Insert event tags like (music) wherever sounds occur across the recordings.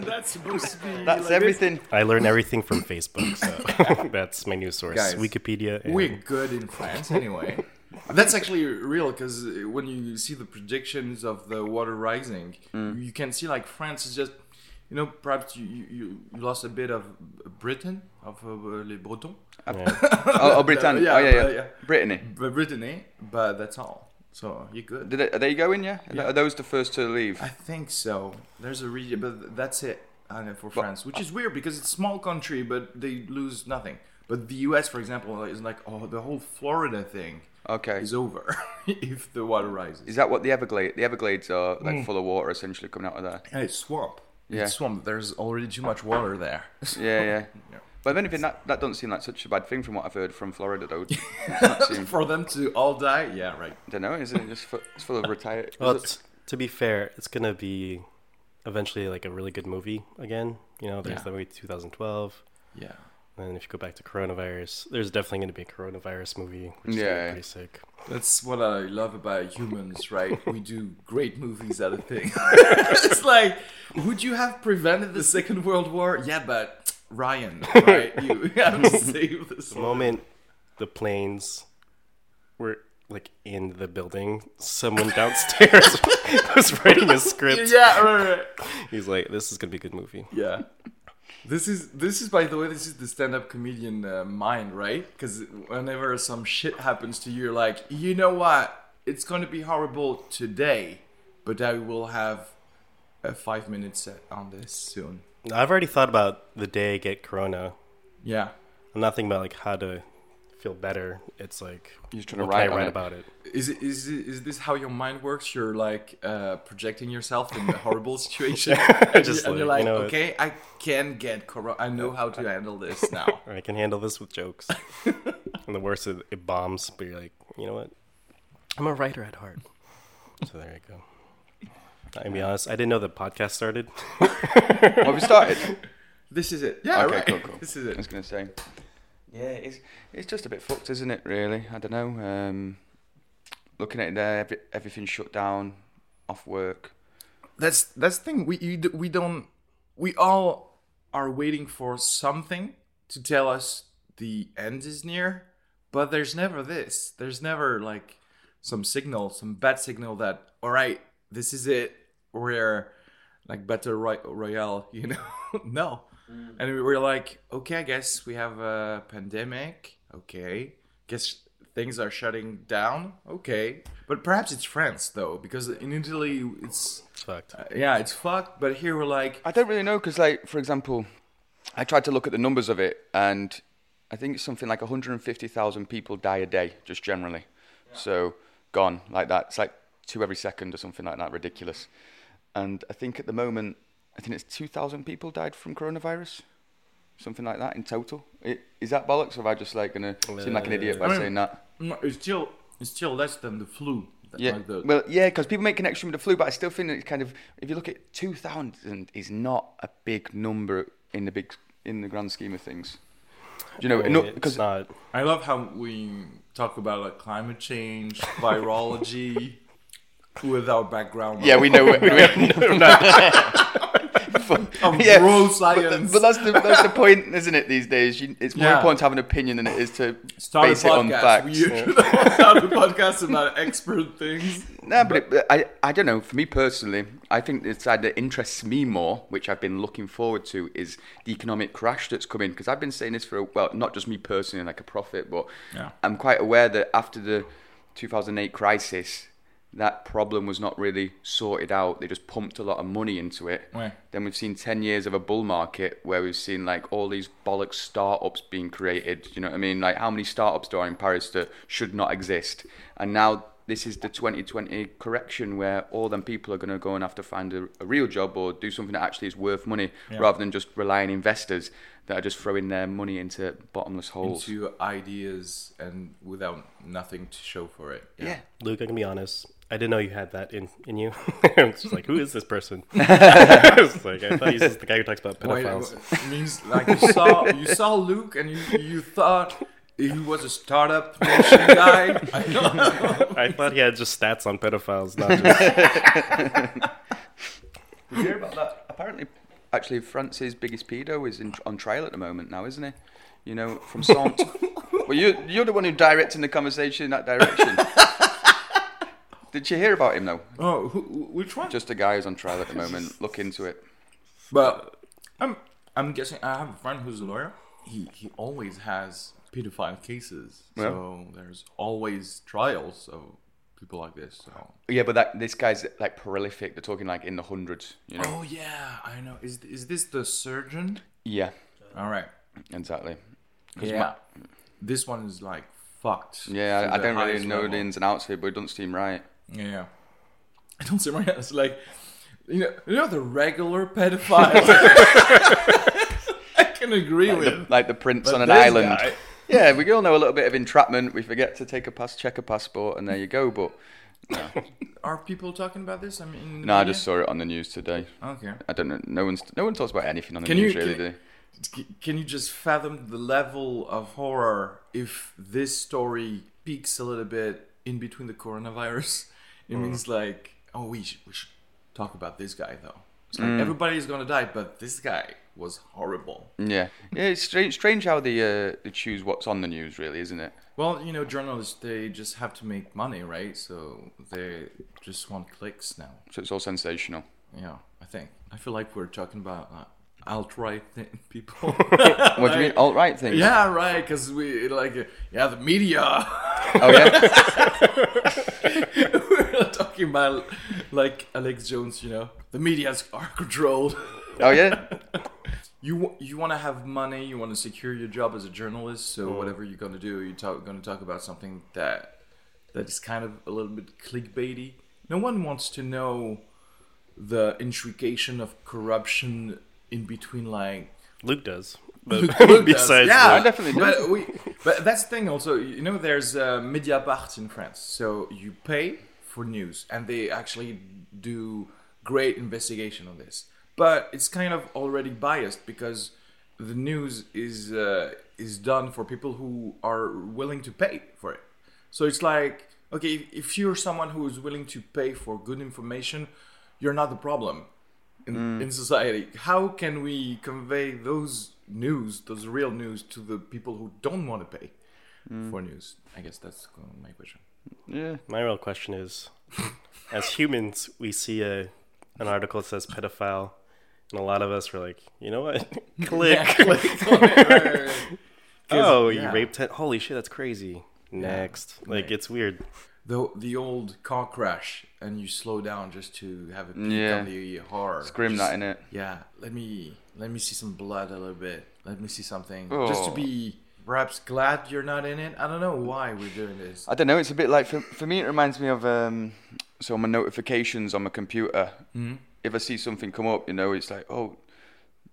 (laughs) That's supposed to be. That's like everything. I learn everything from Facebook, so (laughs) that's my news source. Guys, Wikipedia. And We're good in France anyway. (laughs) That's actually real because when you see the predictions of the water rising, Mm. you can see like France is just, you know, perhaps you, you, you lost a bit of Britain, of uh, les Bretons, Oh, oh Britannia. Yeah, oh, yeah, yeah. yeah. Brittany. Brittany, but that's all. So you're good. Did they, are they going? Yeah? Yeah. Are those the first to leave? I think so. There's a region, but that's it uh, for France, which is weird because it's a small country, but they lose nothing. But the U.S., for example, is like, oh, the whole Florida thing Okay. is over (laughs) if the water rises. Is that what the Everglades? The Everglades are like full of water, essentially coming out of there. And it's swamp. Yeah. It's swamp. There's already too much water there. Yeah, yeah. (laughs) Yeah. But if anything, that that doesn't seem like such a bad thing from what I've heard from Florida, though. (laughs) Seem- For them to all die, yeah, right. I don't know. Is it just fu- it's full of retired? Well, it- to be fair, it's gonna be eventually like a really good movie again. You know, there's Yeah. the movie 2012, Yeah. and if you go back to coronavirus, there's definitely gonna be a coronavirus movie, which is Yeah. gonna pretty sick. That's what I love about humans, right? (laughs) we do great movies out of things. (laughs) it's like, would you have prevented the Second World War? Yeah, but Ryan, (laughs) right? You have to save this. The moment the planes were like in the building, someone downstairs (laughs) was writing a script. Yeah, right, right. He's like, "This is gonna be a good movie." Yeah. This is this is by the way this is the stand-up comedian uh, mind right because whenever some shit happens to you you're like you know what it's going to be horrible today but I will have a five minute set on this soon I've already thought about the day I get corona. yeah I'm not thinking about like how to feel better. It's like You're trying to what can I write write it. about it. is it is it, is this how your mind works you're like uh, projecting yourself in a horrible (laughs) situation and, (laughs) Just you, and you're like, like you know, okay I can get corona I know how to handle this (laughs) now I can handle this with jokes. and the worst is it bombs, but you're like, you know what? I'm a writer at heart. So there you go. I'm gonna be honest, I didn't know the podcast started. Have (laughs) we started? (laughs) this is it yeah okay, right. cool, cool. (laughs) this is it. I it was gonna say. Yeah, it's it's just a bit fucked, isn't it? Really, I don't know. Um, looking at it there, every, everything's shut down, off work. that's that's the thing we you, d- we don't we all are waiting for something to tell us the end is near but there's never this there's never like some signal some bad signal that all right this is it we're like battle Roy- royale (laughs) you know no and we were like okay i guess we have a pandemic okay guess things are shutting down okay but perhaps it's france though because in italy it's It's fucked. uh, yeah, it's fucked. But here we're like, I don't really know because, like, for example, I tried to look at the numbers of it, and I think it's something like 150,000 people die a day, just generally. So gone like that. It's like two every second or something like that. Ridiculous. And I think at the moment, I think it's 2,000 people died from coronavirus, something like that in total. I- Is that bollocks, or am I just like gonna seem like an idiot by I mean- saying that? it's still it's still less than the flu. Yeah, Like the- well, yeah, because people make connection with the flu, but I still think it's kind of if you look at two thousand is not a big number in the big in the grand scheme of things. Do you know? I mean, no, because not. I love how we talk about like climate change, virology, (laughs) with our background. yeah, we know. we- we- (laughs) of (laughs) (laughs) Yeah, bro But, science. but that's the that's the point, isn't it? These days, you, it's more Yeah. important to have an opinion than it is to Start base it on facts. We usually start a podcast about expert things. No, but, it, but I, I don't know. For me personally, I think the side that interests me more, which I've been looking forward to, is the economic crash that's coming. Because I've been saying this for, a, well, not just me personally, like a prophet, but Yeah. I'm quite aware that after the 2008 crisis, that problem was not really sorted out. They just pumped a lot of money into it. Ouais. Then we've seen 10 years of a bull market where we've seen like all these bollocks startups being created. You know what I mean? Like how many startups there are in Paris that should not exist? And now this is the 2020 correction where all them people are going to go and have to find a, a real job or do something that actually is worth money Yeah. rather than just relying investors that are just throwing their money into bottomless holes. Into ideas and without nothing to show for it. yeah. Luke, I can be honest. I didn't know you had that in, in you. (laughs) I'm just like, who is this person? (laughs) It's like, I thought he's just the guy who talks about Wait, pedophiles. it means like you saw you saw Luke and you you thought he was a startup nation guy. (laughs) I thought he had just stats on pedophiles, not just. Did you hear about that? Apparently, actually, France's biggest pedo is in, on trial at the moment now, isn't he? You know, from Saint. well, you, you're the one who directing the conversation in that direction. Did you hear about him though? oh, who, which one? Just a guy who's on trial at the moment. (laughs) Look into it. But I'm I'm guessing I have a friend who's a lawyer. He he always has pedophile cases. So there's always trials of people like this. So Yeah, but that this guy's like prolific. They're talking like in the hundreds. You know. Oh yeah, I know. Is is this the surgeon? Yeah, All right. Exactly. Yeah. my- this one is like fucked. yeah, I, I don't really know level. the ins and outs of it, but it doesn't seem right. Yeah. I don't see my It's like you know you know the regular pedophile. (laughs) I can agree Like the, with. like the prince But on an island. guy- Yeah, we all know a little bit of entrapment. We forget to take a pass, check a passport, and there you go. But (laughs) Are people talking about this? I mean, in the no, I just saw it on the news today. Okay. I don't know. No one's no one talks about anything on the Can you- news really. can- do Can you just fathom the level of horror if this story peaks a little bit in between the coronavirus? It means like, oh, we should, we should talk about this guy though. It's like everybody's gonna die, but this guy was horrible. Yeah, yeah. It's strange, strange how they uh, they choose what's on the news, really, isn't it? Well, you know, journalists they just have to make money, right? So they just want clicks now. So it's all sensational. Yeah, I think. I feel like we're talking about uh, alt-right thing, people. (laughs) What do you mean? Alt right things? yeah, right. Because we like, yeah, the media. Oh yeah. (laughs) (laughs) we're talking about like Alex Jones, you know, the media's are controlled. (laughs) Oh yeah. (laughs) You you want to have money, you want to secure your job as a journalist. So whatever you're gonna do, you're talk, gonna talk about something that that is kind of a little bit clickbaity. No one wants to know the intrication of corruption in between like Luke does. (laughs) But Luke does. besides yeah, I definitely do. But, we, but that's the thing. Also, you know, there's uh, Mediapart in France, so you pay for news, and they actually do great investigation on this. But it's kind of already biased because the news is uh, is done for people who are willing to pay for it. So it's like, okay, if, you're someone who is willing to pay for good information, you're not the problem in, in society. How can we convey those news, those real news, to the people who don't want to pay for news? I guess that's my question. Yeah. My real question is, as humans, we see a an article that says pedophile, and a lot of us were like, you know what? Click. (laughs) Yeah, click (laughs) on. Right, right, right. 'Cause, oh, yeah. you raped ten. Holy shit, that's crazy. Next, like Right. it's weird. The the old car crash, and you slow down just to have a peek Yeah. on the horror. Grim Just- that in it. Yeah, let me let me see some blood a little bit. Let me see something, just to Oh. be perhaps glad you're not in it. I don't know why we're doing this. I don't know. It's a bit like for, for me. It reminds me of um, so my notifications on my computer. Mm-hmm. If I see something come up, you know, it's like oh,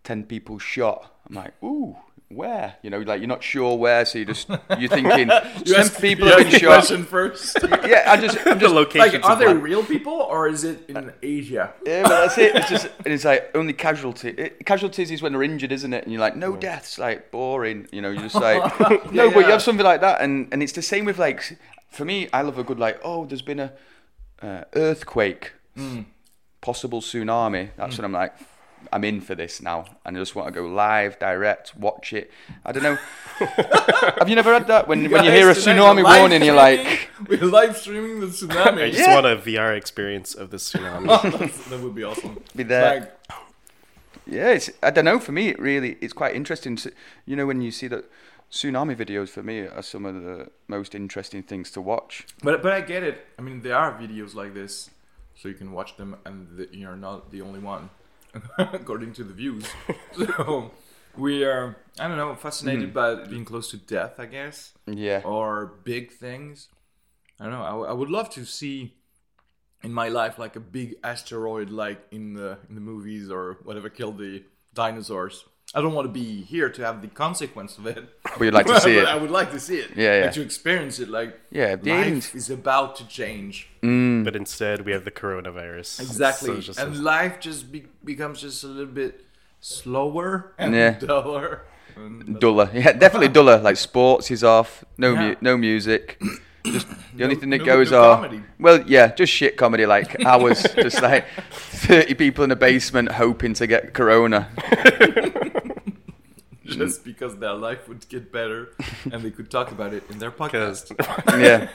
10 people shot. I'm like, ooh, where? You know, like you're not sure where, so you just you're (laughs) thinking You ten ask- people you have been shot. question first. (laughs) Yeah, I just I'm (laughs) The just location. like, are they real people or is it in Asia? Yeah, but that's it. It's just, and it's like only casualty. It, casualties is when they're injured, isn't it? And you're like, no deaths, like boring. You know, you're just like, no, but you have something like that, and and it's the same with like, for me, I love a good like, oh, there's been a uh, earthquake, Hmm. possible tsunami. That's what I'm like, I'm in for this now, and I just want to go live, direct, watch it. I don't know. (laughs) Have you never had that when when you hear a tsunami warning, you're like, we're live streaming the tsunami. I just Yeah. want a VR experience of the tsunami. (laughs) that would be awesome. be there. Like, Yeah, it's, I don't know. For me, it really it's quite interesting. To, you know, when you see that tsunami videos, for me, are some of the most interesting things to watch. but but I get it. I mean, there are videos like this, so you can watch them, and the, you're not the only one, (laughs) according to the views. (laughs) so we are, I don't know, fascinated hmm. by being close to death, I guess, Yeah, or big things. I don't know. I, w- I would love to see in my life like a big asteroid, like in the in the movies or whatever killed the dinosaurs. I don't want to be here to have the consequence of it. but you'd like to see (laughs) it. I would like to see it. Yeah, yeah. And to experience it. Like, Yeah, the life aliens- is about to change. Mm. but instead, we have the coronavirus. Exactly. So just and a- life just be- becomes just a little bit slower and Yeah. duller. And Duller, yeah, definitely (laughs) duller. Like sports is off. No, Yeah. mu- no music. Just (clears throat) the only No- thing that no- goes no are comedy. well, yeah, just shit comedy. Like (laughs) hours, just like thirty people in a basement hoping to get corona. (laughs) just because their life would get better and they could talk about it in their podcast. (laughs) Yeah,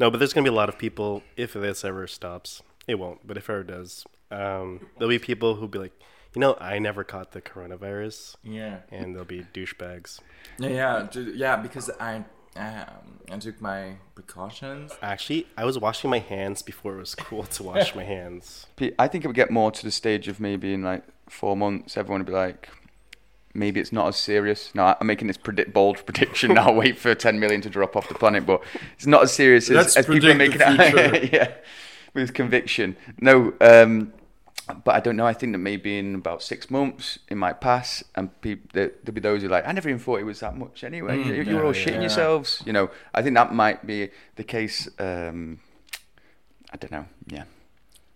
no, but there's gonna be a lot of people if this ever stops. It won't, but if it ever does, um, there'll be people who'll be like, you know, I never caught the coronavirus, Yeah. and there'll be douchebags. Yeah, yeah, yeah, because I um, I took my precautions. Actually, I was washing my hands before it was cool to wash (laughs) my hands. I think it would get more to the stage of maybe in like four months, everyone would be like, maybe it's not as serious. No, I'm making this predict bold prediction now. (laughs) Wait for 10 million to drop off the planet, but it's not as serious as, as people are making it. (laughs) yeah, with conviction. No, um, but I don't know. I think that maybe in about six months it might pass, and there, there'll be those who are like, I never even thought it was that much anyway. you, you were all yeah, shitting yeah. yourselves. You know, I think that might be the case. Um, I don't know. Yeah.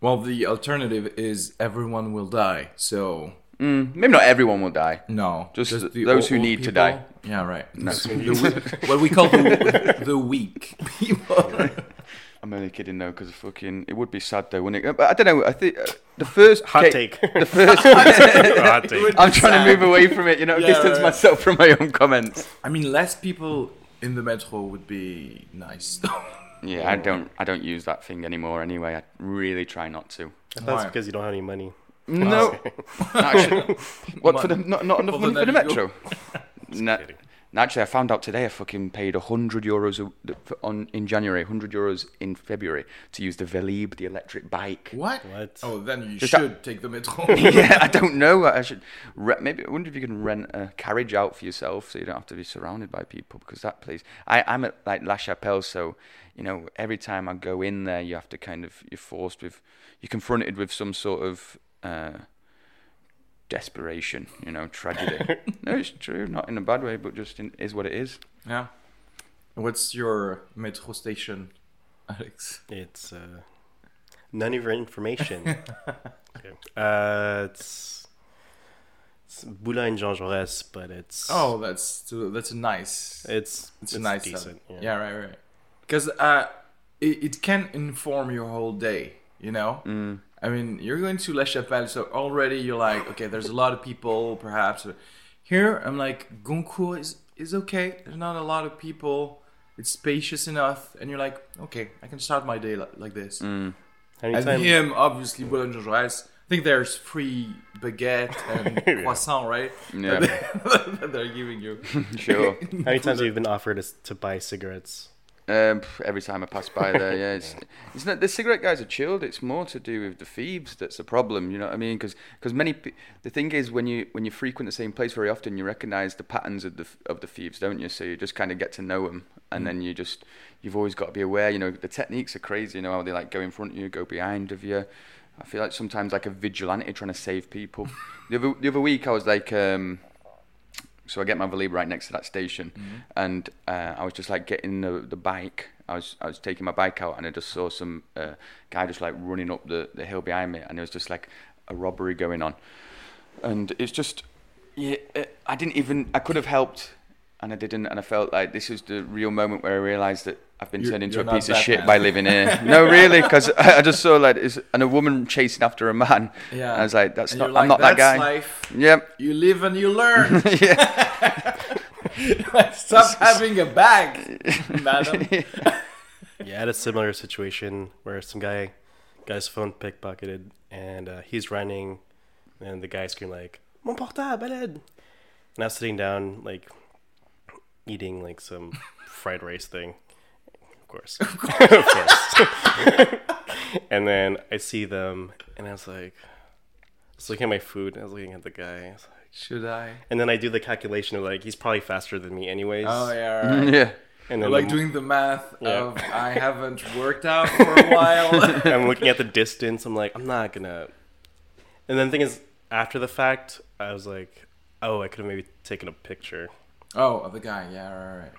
Well, the alternative is everyone will die. So Mm, maybe not everyone will die. no, Just th- the those old- who old need to die. Yeah, right. (laughs) No. The what we call the, the weak people. (laughs) I'm only kidding though, because fucking it would be sad though, wouldn't it? But I don't know. I think uh, the first Hot ca- take. The first. (laughs) Hot take. I'm trying Sad. to move away from it, you know, Yeah, distance right. myself from my own comments. I mean, less people in the metro would be nice. Yeah, I don't. I don't use that thing anymore. Anyway, I really try not to. That's Why? because you don't have any money. No, (laughs) actually, (laughs) what for the not, not enough Well, money for the then metro? (laughs) No, kidding. actually, I found out today I fucking paid hundred euros a- on in January, hundred euros in February to use the Velib, the electric bike. what? What? Oh, then you Just should take the metro. yeah, I don't know. I should re- maybe. I wonder if you can rent a carriage out for yourself, so you don't have to be surrounded by people. Because that place, I, I'm at like La Chapelle, so you know, every time I go in there, you have to kind of you're forced with, you're confronted with some sort of uh, desperation, you know, tragedy. (laughs) no, it's true, not in a bad way, but just in, is what it is. yeah. What's your metro station, Alex? It's uh, none of your information. (laughs) okay. Uh, it's, it's Boulogne Jean Jaurès, but it's Oh, that's that's a nice. it's It's, a nice decent. decent. Yeah, right, right. Because uh, it, it can inform your whole day. You know. Mm. I mean, you're going to La Chapelle, so already you're like, okay, there's a lot of people, perhaps. Here, I'm like, Goncourt is is okay. There's not a lot of people. It's spacious enough, and you're like, okay, I can start my day like, like this. Mm. And Anytime, him, obviously, Boulogne Jaurès. I think there's free baguette and (laughs) Yeah. croissant, right? Yeah, (laughs) that they're giving you. sure. how many times (laughs) have you been offered to, to buy cigarettes? Um, every time I pass by there, yeah, it's, (laughs) it's not the cigarette guys are chilled. It's more to do with the thieves that's the problem. You know what I mean? Because many the thing is when you when you frequent the same place very often, you recognise the patterns of the of the thieves, don't you? So you just kind of get to know them, and then you just you've always got to be aware. You know the techniques are crazy. You know how they like go in front of you, go behind of you. I feel like sometimes like a vigilante trying to save people. (laughs) the other the other week I was like. Um, so I get my Velib right next to that station, and uh, I was just like getting the, the bike. I was I was taking my bike out, and I just saw some uh, guy just like running up the, the hill behind me, and there was just like a robbery going on, and it's just yeah. It, I didn't even I could have helped and I didn't, and I felt like this was the real moment where I realised that I've been You- turned into a piece of shit man. by living here. (laughs) no, really, because I, I just saw like this, and a woman chasing after a man. Yeah. I was like, that's And not. like, I'm not that guy. Life. Yep. You live and you learn. (laughs) yeah. (laughs) Stop having a bag, madam. Yeah, I had a similar situation where some guy guy's phone pickpocketed and uh, he's running, and the guy screamed like "Mon portable, balade!" And I was sitting down like eating like some (laughs) fried rice thing, of course, of (laughs) course. (laughs) and then I see them, and I was like, I was looking at my food, and I was looking at the guy. I was like, Should I? and then I do the calculation of like he's probably faster than me anyways. Oh yeah. Right. Yeah. And then like the- doing the math Yeah. of I haven't worked out for a while. I'm looking at the distance. I'm like, I'm not gonna. And then the thing is, after the fact, I was like, oh, I could have maybe taken a picture. Oh, the guy. Yeah, right, right.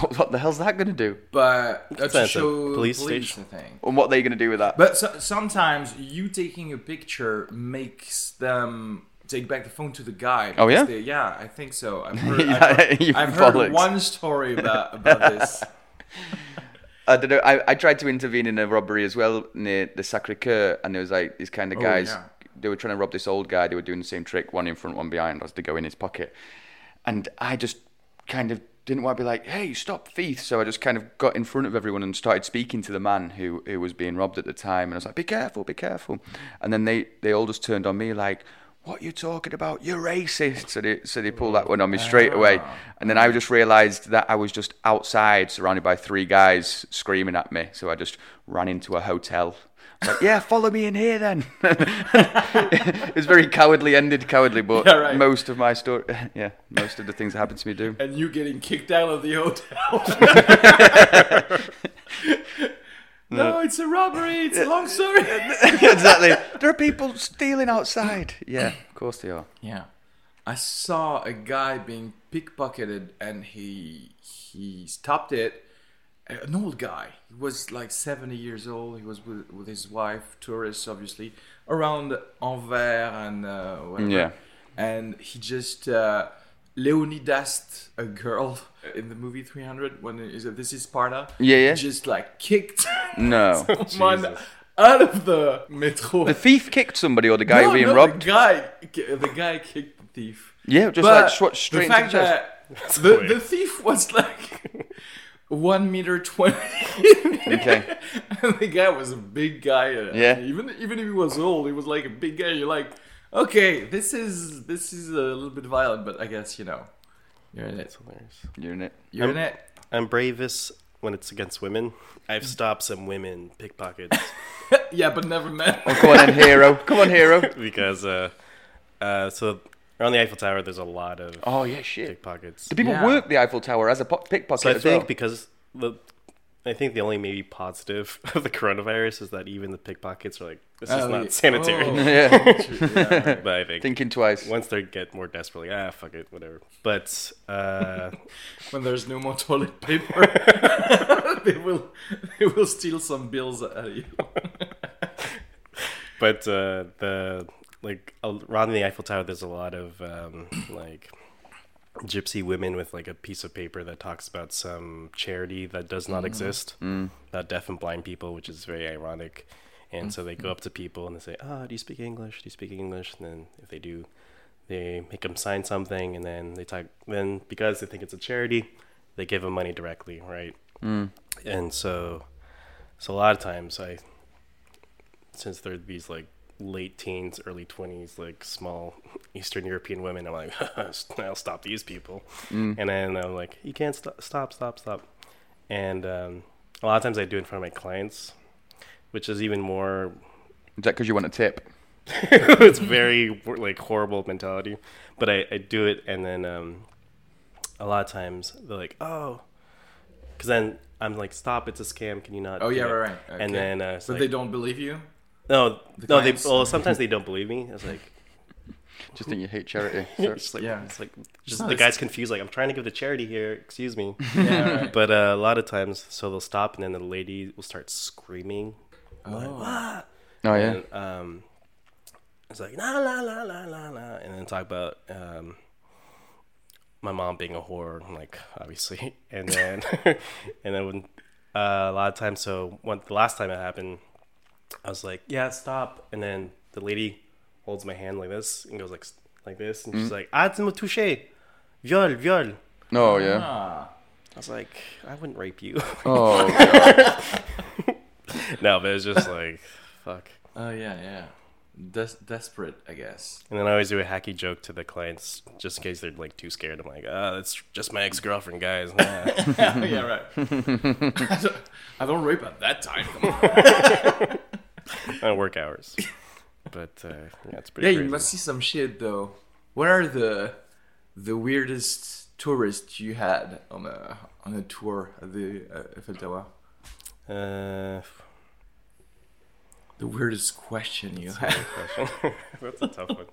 What, what the hell's that going to do? But uh, a show police police, station. the thing. And what are they going to do with that? But so, sometimes you taking a picture makes them take back the phone to the guy. Oh, yeah? they- yeah, I think so. I've (laughs) heard, I've heard, I've heard bollocks. one story about about this. (laughs) (laughs) I don't know. I, I tried to intervene in a robbery as well near the Sacre Coeur, and there was like these kind of Oh, guys. yeah. They were trying to rob this old guy. They were doing the same trick, one in front, one behind, as to go in his pocket. And I just kind of didn't want to be like, "Hey, stop, thief!" So I just kind of got in front of everyone and started speaking to the man who who was being robbed at the time. And I was like, "Be careful, be careful!" And then they they all just turned on me like. What you talking about? You're racist. So they, so they pulled that one on me straight away. Ah. And then I just realised that I was just outside, surrounded by three guys screaming at me. So I just ran into a hotel. I was Like, yeah, follow me in here then. (laughs) it's very cowardly ended, cowardly, but Yeah, right. most of my story, (laughs) yeah, most of the things that happened to me do. And you getting kicked out of the hotel. (laughs) no, it's a robbery. It's a long story. exactly. There are people stealing outside. Yeah, of course they are. Yeah, I saw a guy being pickpocketed, and he he stopped it. An old guy. He was like seventy years old. He was with, with his wife, tourists, obviously, around Anvers and uh, whatever. Yeah. And he just uh, Leonidas, a girl (laughs) in the movie 300. When is it? This is Sparta. Yeah, yeah. Just like kicked (laughs) No. someone Jesus. out of the metro. The thief kicked somebody or the guy no, being no, robbed? The guy, the guy kicked the thief. Yeah, just But like swat straight the into fact the chest. that the, the thief was like (laughs) one meter twenty. Okay. (laughs) and the guy was a big guy. uh, Yeah. Even even if he was old, he was like a big guy. You're like, okay, this is this is a little bit violent, but I guess you know, you're in it. Hilarious. You're in it. You're in I'm- it. I'm bravest when it's against women. I've stopped some women pickpockets (laughs) yeah, but never met. Oh, come on then, hero. Come on, hero. (laughs) because, uh, uh, so around the Eiffel Tower, there's a lot of Oh, yeah, shit. pickpockets. Do people Yeah. work the Eiffel Tower as a po- pickpocket So I as think well? because the, I think the only maybe positive (laughs) of the coronavirus is that even the pickpockets are like, this is Oh, not yeah. sanitary. Oh. (laughs) yeah. (laughs) Yeah. But I think Thinking twice. once they get more desperate, like, ah, fuck it, whatever. But uh, when there's no more toilet paper, they will they will steal some bills out of you. but uh, the like around the Eiffel Tower, there's a lot of um, like gypsy women with like a piece of paper that talks about some charity that does not exist, about deaf and blind people, which is very ironic. And so they go up to people and they say, "Ah, do you speak English? Do you speak English?" And then if they do, they make them sign something, and then they talk. Then because they think it's a charity, they give them money directly, right? And so, so a lot of times I since they're these like late teens, early twenties, like small Eastern European women, I'm like, (laughs) I'll stop these people. And then I'm like, you can't st- stop, stop, stop. And um, a lot of times I do it in front of my clients, which is even more. Is that because you want a tip? (laughs) it's very like horrible mentality, but I, I do it, and then um, a lot of times they're like, oh, because then I'm like, stop, it's a scam. Can you not? Oh do yeah, it?" right, right. And then uh, it's but like, they don't believe you. No, The no, they well sometimes they don't believe me. It's like Just think you hate charity. it's (laughs) like Yeah. it's like just No, the it's- guy's confused. Like I'm trying to give the charity here. Excuse me. (laughs) Yeah, right. but uh, a lot of times, so they'll stop, and then the lady will start screaming. oh. oh, yeah. And, um, it's like la la la la la la, and then talk about um, my mom being a whore, like obviously, (laughs) and then and then when uh, a lot of times, so when the last time it happened, I was like, yeah, stop, and then the lady holds my hand like this and goes like like this, and she's like, ah, tu me touché, viol, viol. Oh yeah. Ah. I was like, I wouldn't rape you. Oh (laughs) god. no, but it's just like, fuck. Oh yeah, yeah. Des- desperate, I guess. And then I always do a hacky joke to the clients just in case they're like too scared. I'm like, ah, that's just my ex girlfriend, guys. Nah. (laughs) yeah, right. I, (laughs) don't, I don't rape at that time. On. (laughs) on work hours. But uh, yeah, it's pretty Yeah, crazy. you must see some shit though. What are the the weirdest tourists you had on a on a tour at the uh, Eiffel Tower? Uh, The weirdest question you had. question. (laughs) That's a tough one.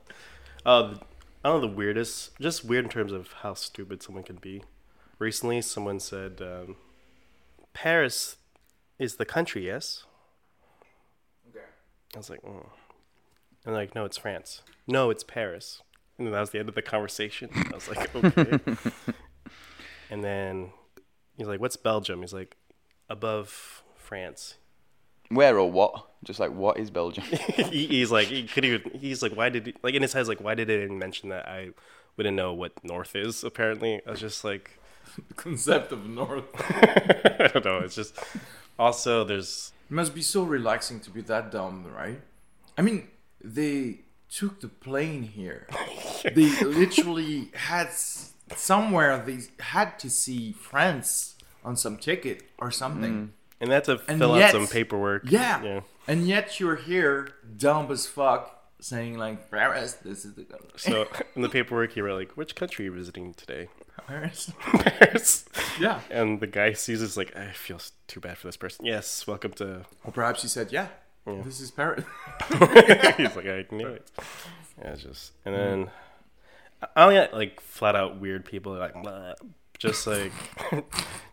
Oh, I don't know the weirdest. Just weird in terms of how stupid someone can be. Recently, someone said, um, "Paris is the country, yes." Okay. I was like, oh. and like, no, it's France. No, it's Paris. And then that was the end of the conversation. (laughs) I was like, okay. (laughs) and then he's like, what's Belgium? He's like, above France. Where or what? Just like what is Belgium? (laughs) he, he's like, he could even, he's like, why did, he, like in his head, he's like, why did it even mention that? I wouldn't know what North is, apparently. I was just like, The concept of North. I don't know. It's just, also, there's, It must be so relaxing to be that dumb, right? I mean, they took the plane here. (laughs) they literally had somewhere they had to see France on some ticket or something. Mm. and that's to And fill out some paperwork. Yeah. Yeah. And yet you're here, dumb as fuck, saying like Paris, this is the country. So (laughs) in the paperwork, you were like, which country are you visiting today? Paris. (laughs) Paris. Yeah. And the guy sees this like, I feel too bad for this person. Yes, welcome to. Or perhaps he said, yeah, this is Paris. (laughs) (laughs) He's like, I knew it. Yeah, it's just and then I only got like flat out weird people like just like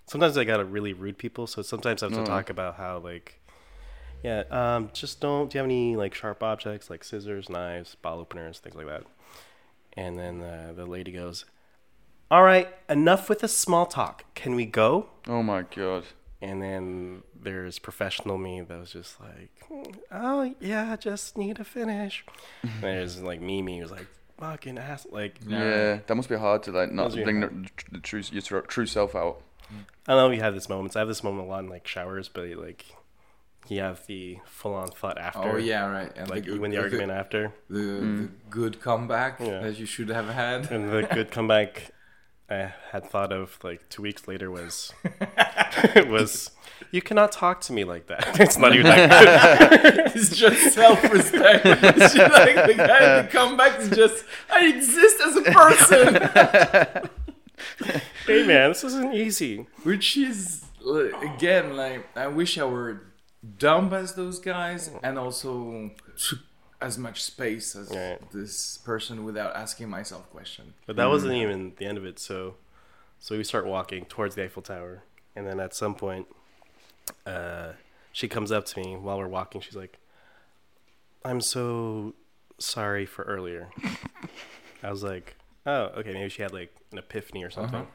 sometimes I gotta really rude people. So sometimes I have to talk about how like yeah, um, just don't. Do you have any like sharp objects like scissors, knives, bottle openers, things like that? And then uh, the lady goes, "All right, enough with the small talk. Can we go?" oh my god. And then there's professional me that was just like, oh yeah, just need to finish. And there's like Mimi who's like, fucking ass, like Yeah. that must be hard to like not Must be bring the, the true your true self out. I don't know you have this moments. I have this moment a lot in like showers, but like you have the full on thought after. Oh yeah, right. And Like the, you win the the- argument after, the, the mm. good comeback Yeah. that you should have had. and the good (laughs) comeback I had thought of like two weeks later was it (laughs) was you cannot talk to me like that. (laughs) It's not even that good. (laughs) it's just self-respect. it's just like the guy the comeback is just I exist as a person, hey man, this isn't easy. which is again like I wish I were dumb as those guys and also as much space as Right. this person without asking myself question. But that wasn't even the end of it. So, so we start walking towards the Eiffel Tower, and then at some point, uh, she comes up to me while we're walking. She's like, "I'm so sorry for earlier." (laughs) I was like, "Oh, okay. Maybe she had like an epiphany or something."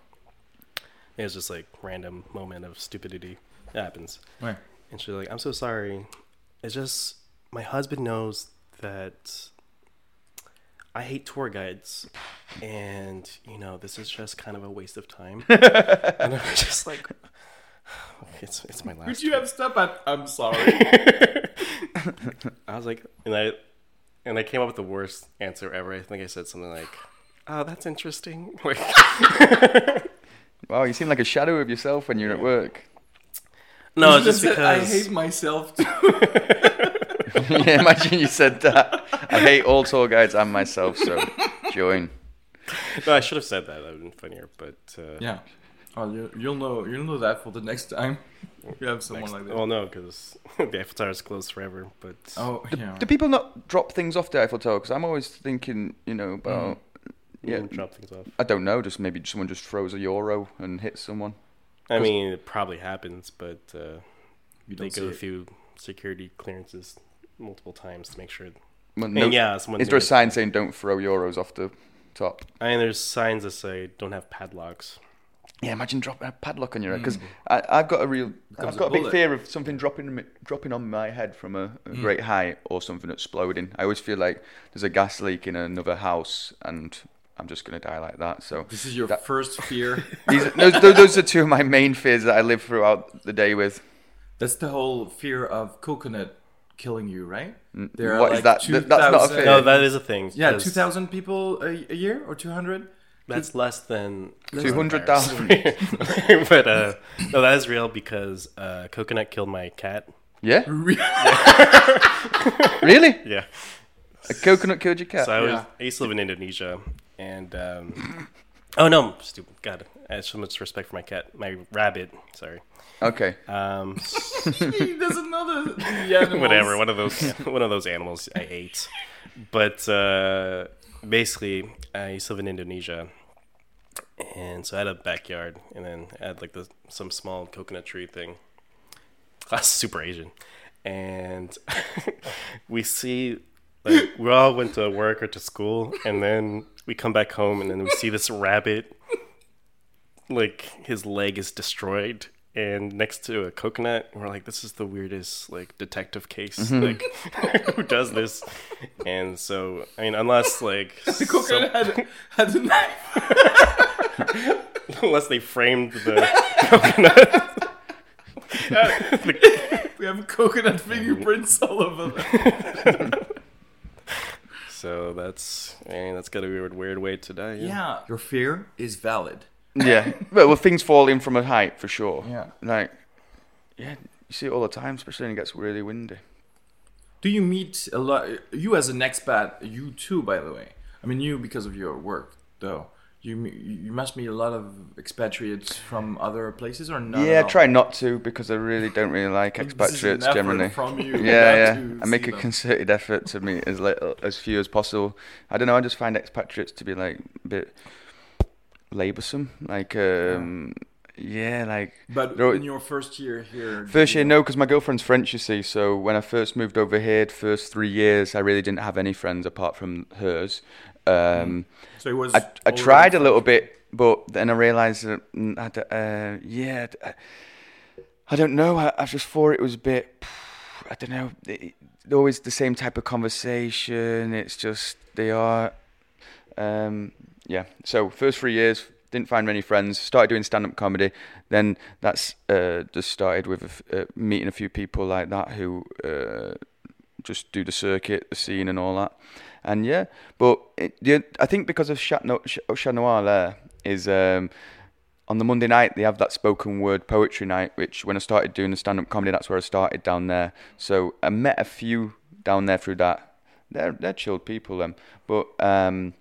It was just like random moment of stupidity. It happens. Right. And she's like, I'm so sorry. It's just my husband knows that I hate tour guides. And, you know, this is just kind of a waste of time. (laughs) and I'm just like, (sighs) it's, it's my last. Could you have stopped at I'm sorry? (laughs) I was like, and I, and I came up with the worst answer ever. I think I said something like, oh, that's interesting. (laughs) Like, Wow, you seem like a shadow of yourself when you're at work. no, You just because I hate myself too. (laughs) yeah, imagine you said that. I hate all tour guides and myself, so join. no, I should have said that. That would have been funnier. But, uh, yeah. Oh, you, you'll know. You'll know that for the next time. You have someone like that. Well, no, because (laughs) the Eiffel Tower is closed forever. But oh, (laughs) yeah. Do people not drop things off the Eiffel Tower? Because I'm always thinking, you know, about. yeah, Yeah, drop things off. I don't know. Just maybe someone just throws a euro and hits someone. I mean, it probably happens, but uh, You they don't go it. through security clearances multiple times to make sure. Well, And no- yeah, someone is there a it. sign saying "Don't throw euros off the top. I mean, there's signs that say don't have padlocks. Yeah, imagine dropping a uh, padlock on your head because hmm. I've got a real, Becomes I've got a big fear of something dropping on dropping on my head from a, a hmm. great height or something exploding. I always feel like there's a gas leak in another house and I'm just gonna die like that. So This is your That- first fear. (laughs) these, those, those those are two of my main fears that I live throughout the day with. That's the whole fear of coconut killing you, right? Mm, There what is that? Th- that's not a thing. No, that is a thing. Yeah, 'cause two thousand people a, a year or two hundred. That's less than Two hundred thousand. (laughs) but uh, no, that is real because uh, coconut killed my cat. (laughs) Yeah, really? Yeah. A coconut killed your cat. So I was Yeah. I used to live in Indonesia, and um, oh no, stupid God! I have so much respect for my cat, my rabbit. Sorry. Okay. Um, he doesn't know the, (laughs) the whatever, one of those, (laughs) one of those animals I ate. But uh, basically, I used to live in Indonesia, and so I had a backyard, and then I had like the some small coconut tree thing. That's super Asian, and (laughs) we see like we all went to work or to school, and then we come back home, and then we see this rabbit, like his leg is destroyed. And next to a coconut, we're like, "This is the weirdest like detective case. Mm-hmm. Like, (laughs) who does this?" And so, I mean, unless like (laughs) The coconut had, had a knife. (laughs) unless they framed the coconut. We have coconut fingerprints all over them. so that's I mean, that's gotta be a weird, weird way to die. Yeah. Yeah, your fear is valid. Yeah. (laughs) well, well, things falling from a height for sure. Yeah. Like, yeah, you see it all the time, especially when it gets really windy. Do you meet a lot? You as an expat, you too, by the way. I mean, you because of your work, though. You you must meet a lot of expatriates from other places, or not? yeah, I try not to because I really don't really like (laughs) This is an expatriates generally. From you (laughs) Yeah, yeah. I make a them. concerted effort to meet as little, as few as possible. I don't know. I just find expatriates to be like a bit laboursome. Like, um, yeah, like But in your first year here, First you year, know- no, because my girlfriend's French, you see. So when I first moved over here, the first three years, I really didn't have any friends apart from hers. Um, So it was. I, I tried a little bit, but then I realised that, mm, uh, yeah, I, don't know. I, I just thought it was a bit, I don't know, it, always the same type of conversation. It's just, they are, um, yeah. So first three years, didn't find many friends. Started doing stand-up comedy. Then that's uh, just started with uh, meeting a few people like that who uh, just do the circuit, the scene, and all that. And yeah, but it, the, I think because of Chat, no, Chat Noir there is um, on the Monday night they have that spoken word poetry night, which when I started doing the stand-up comedy, that's where I started down there. So I met a few down there through that. They're they're chilled people, them. But um,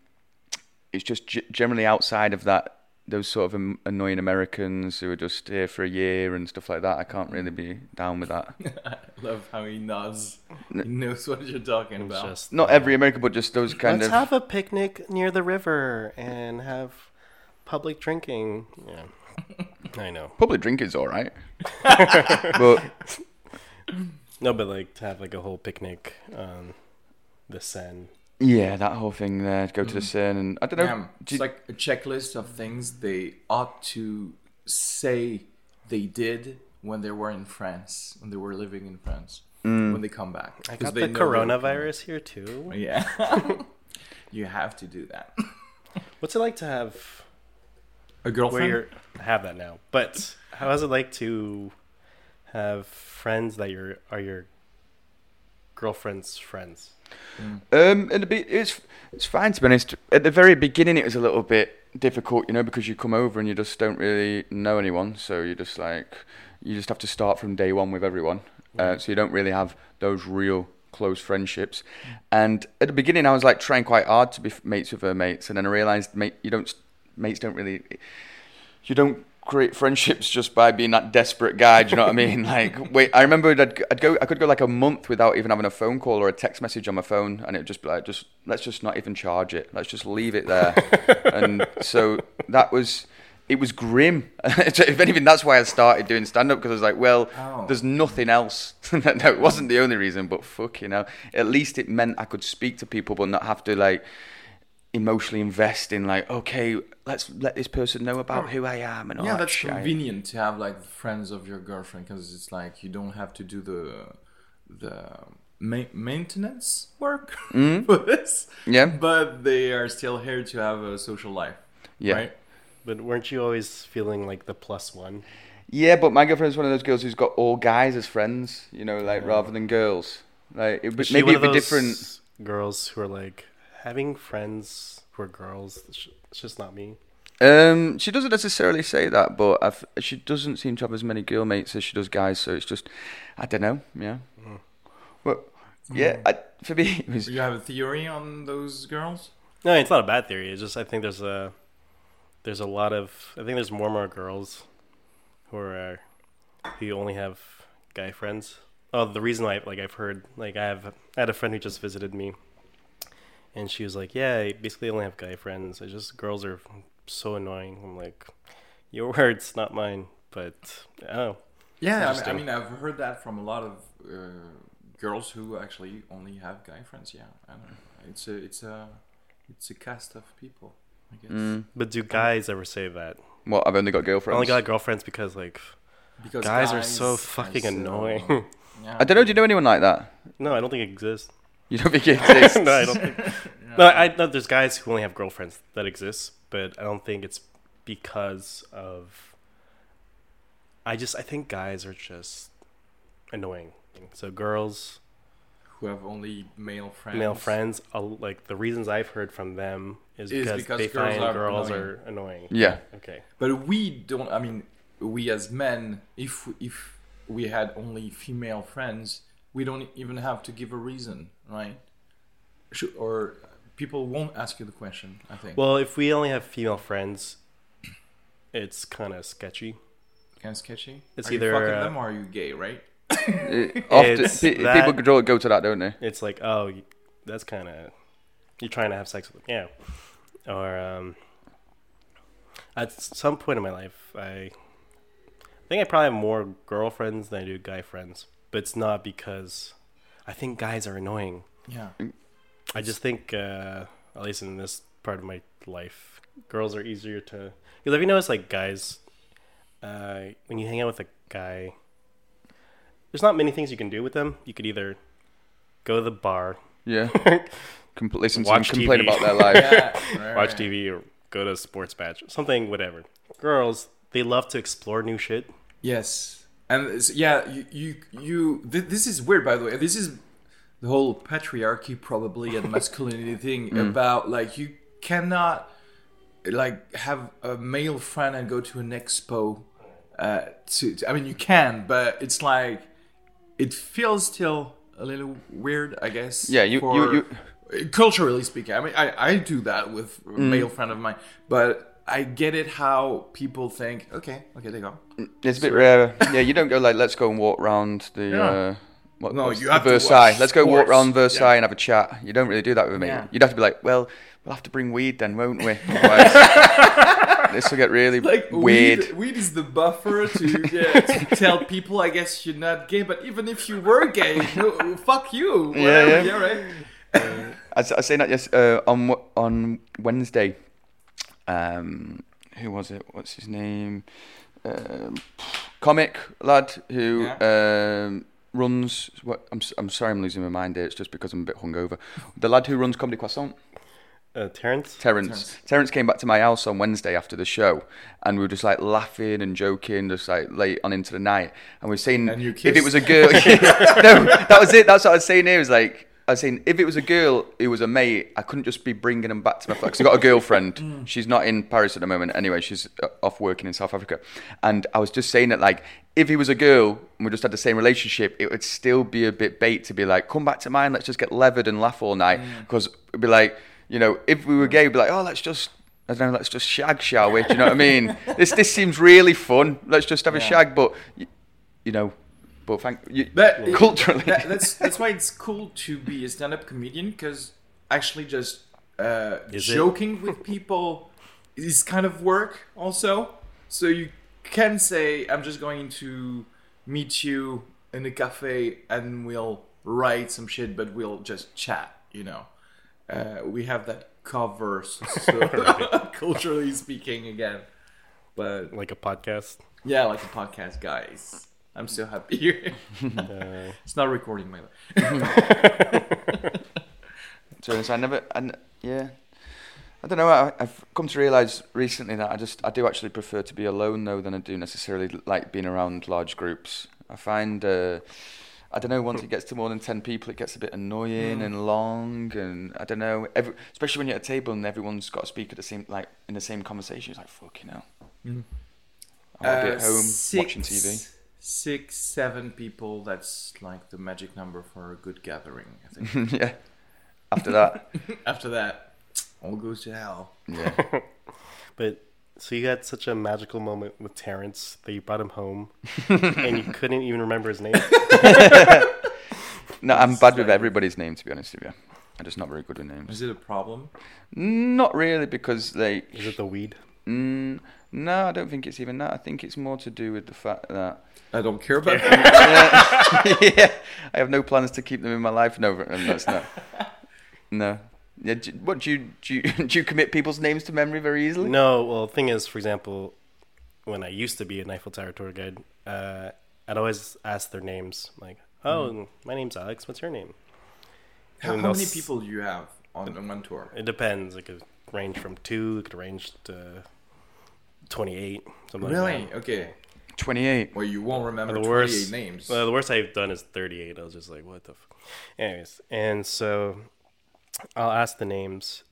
it's just g- generally outside of that, those sort of um, annoying Americans who are just here for a year and stuff like that. I can't really be down with that. (laughs) I love how he nods. He knows what you're talking about. just Not every American, but just those kind of let's of. have a picnic near the river and have public drinking. Yeah, I know. Public drinking's all right, (laughs) but No, but like to have like a whole picnic on the Seine. Yeah, that whole thing there. To go to the Seine and I don't know. Yeah, do it's you- like a checklist of things they ought to say they did when they were in France, when they were living in France, Mm. when they come back. I got they the coronavirus here too. Yeah, (laughs) you have to do that. (laughs) What's it like to have A where girlfriend. you're have that now? But how is it like to have friends that you're are your girlfriend's friends? Um, and be, it's it's fine to be honest. At the very beginning, it was a little bit difficult, you know, because you come over and you just don't really know anyone, so you just like you just have to start from day one with everyone. Uh, so you don't really have those real close friendships. And at the beginning, I was like trying quite hard to be f- mates with her mates, and then I realised mate, you don't mates don't really you don't create friendships just by being that desperate guy. Do you know what I mean? (laughs) Like, wait, I remember I'd, I'd go, I could go like a month without even having a phone call or a text message on my phone, and it'd just be like, just let's just not even charge it. Let's just leave it there. (laughs) and so that was. It was grim. (laughs) if anything, that's why I started doing stand up because I was like, well, Oh. there's nothing else. no, it wasn't the only reason, but fuck, you know. At least it meant I could speak to people but not have to like emotionally invest in like, okay, let's let this person know about who I am and all yeah, that that's shit. convenient to have like friends of your girlfriend because it's like you don't have to do the the ma- maintenance work (laughs) mm-hmm. for this. Yeah. but they are still here to have a social life. Yeah. right? But weren't you always feeling like the plus one? Yeah, but my girlfriend's one of those girls who's got all guys as friends, you know, like rather than girls. Like it, Is would she maybe one it'd be different. Girls who are like having friends who are girls. It's it's just not me. Um, she doesn't necessarily say that, but I've, she doesn't seem to have as many girl mates as she does guys. So it's just, I don't know. Yeah. But yeah, I, for me, it was You have a theory on those girls? No, it's not a bad theory. It's just I think there's a there's a lot of I think there's more and more girls who are uh, who only have guy friends. Oh, the reason why like I've heard like I have I had a friend who just visited me, and she was like, "Yeah, I basically only have guy friends. I just girls are so annoying." I'm like, "Your (laughs) words, not mine." But oh. Yeah, I mean, I mean, I've heard that from a lot of uh, girls who actually only have guy friends. Yeah, I don't know. It's a, it's a, it's a cast of people. I guess Mm. But do guys ever say that? Well, I've only got girlfriends. I girlfriends. only got girlfriends because like because guys, are so are fucking so- annoying. (laughs) yeah. I don't know. Do you know anyone like that? no, I don't think it exists. You don't think it exists? (laughs) no, I don't think. (laughs) No, I know there's guys who only have girlfriends that exists, but I don't think it's because of. I just I think guys are just annoying. So girls, who have only male friends. male friends, uh, like the reasons I've heard from them is, Is because, because they girls find are girls annoying. are annoying. Yeah. Okay. But we don't. I mean, we as men, if if we had only female friends, we don't even have to give a reason, right? Should, or people won't ask you the question. I think. Well, if we only have female friends, it's kind of sketchy. kind of sketchy. It's are either, you fucking uh, them or are you gay, right? It- often, pe- that- people go, go to that, don't they? it's like oh that's kind of you're trying to have sex with them yeah or um at some point in my life i i think i probably have more girlfriends than i do guy friends but it's not because i think guys are annoying Yeah. i just think uh at least in this part of my life girls are easier to because have you noticed like guys uh when you hang out with a guy there's not many things you can do with them you could either go to the bar Yeah. (laughs) Compl- listen to Watch them complain TV. about their life. (laughs) Yeah. right, (laughs) watch right. TV or go to a sports match, something, whatever. Girls, they love to explore new shit. Yes, and yeah, you you, you th- this is weird by the way. This is the whole patriarchy probably and (laughs) masculinity thing about like you cannot like have a male friend and go to an expo. Uh, to, to- I mean, you can, but it's like it feels still a little weird, I guess. Yeah, you- for- you- culturally speaking. I mean, I I do that with a male friend of mine, but I get it how people think. Okay, okay, they go. It's a bit rare. Yeah, you don't go like, let's go and walk round the. Yeah. Uh, what, No, you the have to Versailles. Let's go walk around Versailles Yeah. and have a chat. You don't really do that with me. Yeah. You'd have to be like, well, we'll have to bring weed then, won't we? (laughs) This will get really like weird. Weed, weed is the buffer to, yeah, to tell people, I guess you're not gay, but even if you were gay, no, fuck you. Yeah, Whatever, yeah. right. I, was- I was saying that yes uh, on on Wednesday. Um, who was it? What's his name? Um, comic lad who um, runs. What I'm s- I'm sorry, I'm losing my mind here. It's just because I'm a bit hungover. The lad who runs Comedy Croissant. Uh, Terrence, Terrence. Terrence came back to my house on Wednesday after the show, and we were just like laughing and joking, just like late on into the night. And we were saying, And you if it was a girl, (laughs) (laughs) no, that was it. That's what I was saying here. It was like, I was saying, if it was a girl who was a mate, I couldn't just be bringing them back to my flat. Because I got a girlfriend. (laughs) she's not in Paris at the moment. Anyway, she's uh, off working in South Africa. And I was just saying that, like, if he was a girl and we just had the same relationship, it would still be a bit bait to be like, come back to mine, let's just get levered and laugh all night. Because it'd be like, you know, if we were gay, we'd be like, oh, let's just. I don't know. Let's just shag, shall we? Do you know what I mean? (laughs) this this seems really fun. Let's just have a shag, but you, you know, but thank you. But (laughs) culturally, that, that's that's why it's cool to be a stand-up comedian because actually just uh, Is it? joking with people is kind of work also. So you can say, "I'm just going to meet you in a cafe and we'll write some shit, but we'll just chat." You know, uh, we have that covers, so, (laughs) (laughs) culturally speaking, again. But Like a podcast. yeah, like a podcast guys. I'm so happy (laughs) here. Uh, it's not recording my life. (laughs) So I never, and yeah, I don't know. I, I've come to realise recently that I just I do actually prefer to be alone though than I do necessarily like being around large groups. I find uh, I don't know once it gets to more than ten people, it gets a bit annoying and long, and I don't know. Every, especially when you're at a table and everyone's got to speak at the same like in the same conversation. It's like fucking hell. I'll be Uh, at home watching TV. Six- Six, seven people. That's like the magic number for a good gathering. I think. (laughs) yeah. After that, (laughs) After that, all goes to hell. yeah. (laughs) but so you had such a magical moment with Terrence that you brought him home, and you couldn't even remember his name. No, I'm bad with everybody's name to be honest with you. I'm just not very good with names. Is it a problem? Not really, because they. Is it the weed? Mm, no, I don't think it's even that. I think it's more to do with the fact that. I don't care about them. (laughs) (laughs) yeah, I have no plans to keep them in my life. No, that's not. (laughs) No. Yeah, do, what do you, do you do? You commit people's names to memory very easily? No, well, the thing is, for example, when I used to be an Eiffel Tower tour guide, uh, I'd always ask their names, like, "Oh, my name's Alex. What's your name?" How, how many people do you have on, on one tour? It depends. It could range from two. It could range to twenty-eight. Something Really? Like that. Okay. Twenty-eight. Well, you won't remember The 28 worst names. Well, the worst I've done is thirty-eight. I was just like, "What the?" F-? Anyways, and so I'll ask the names,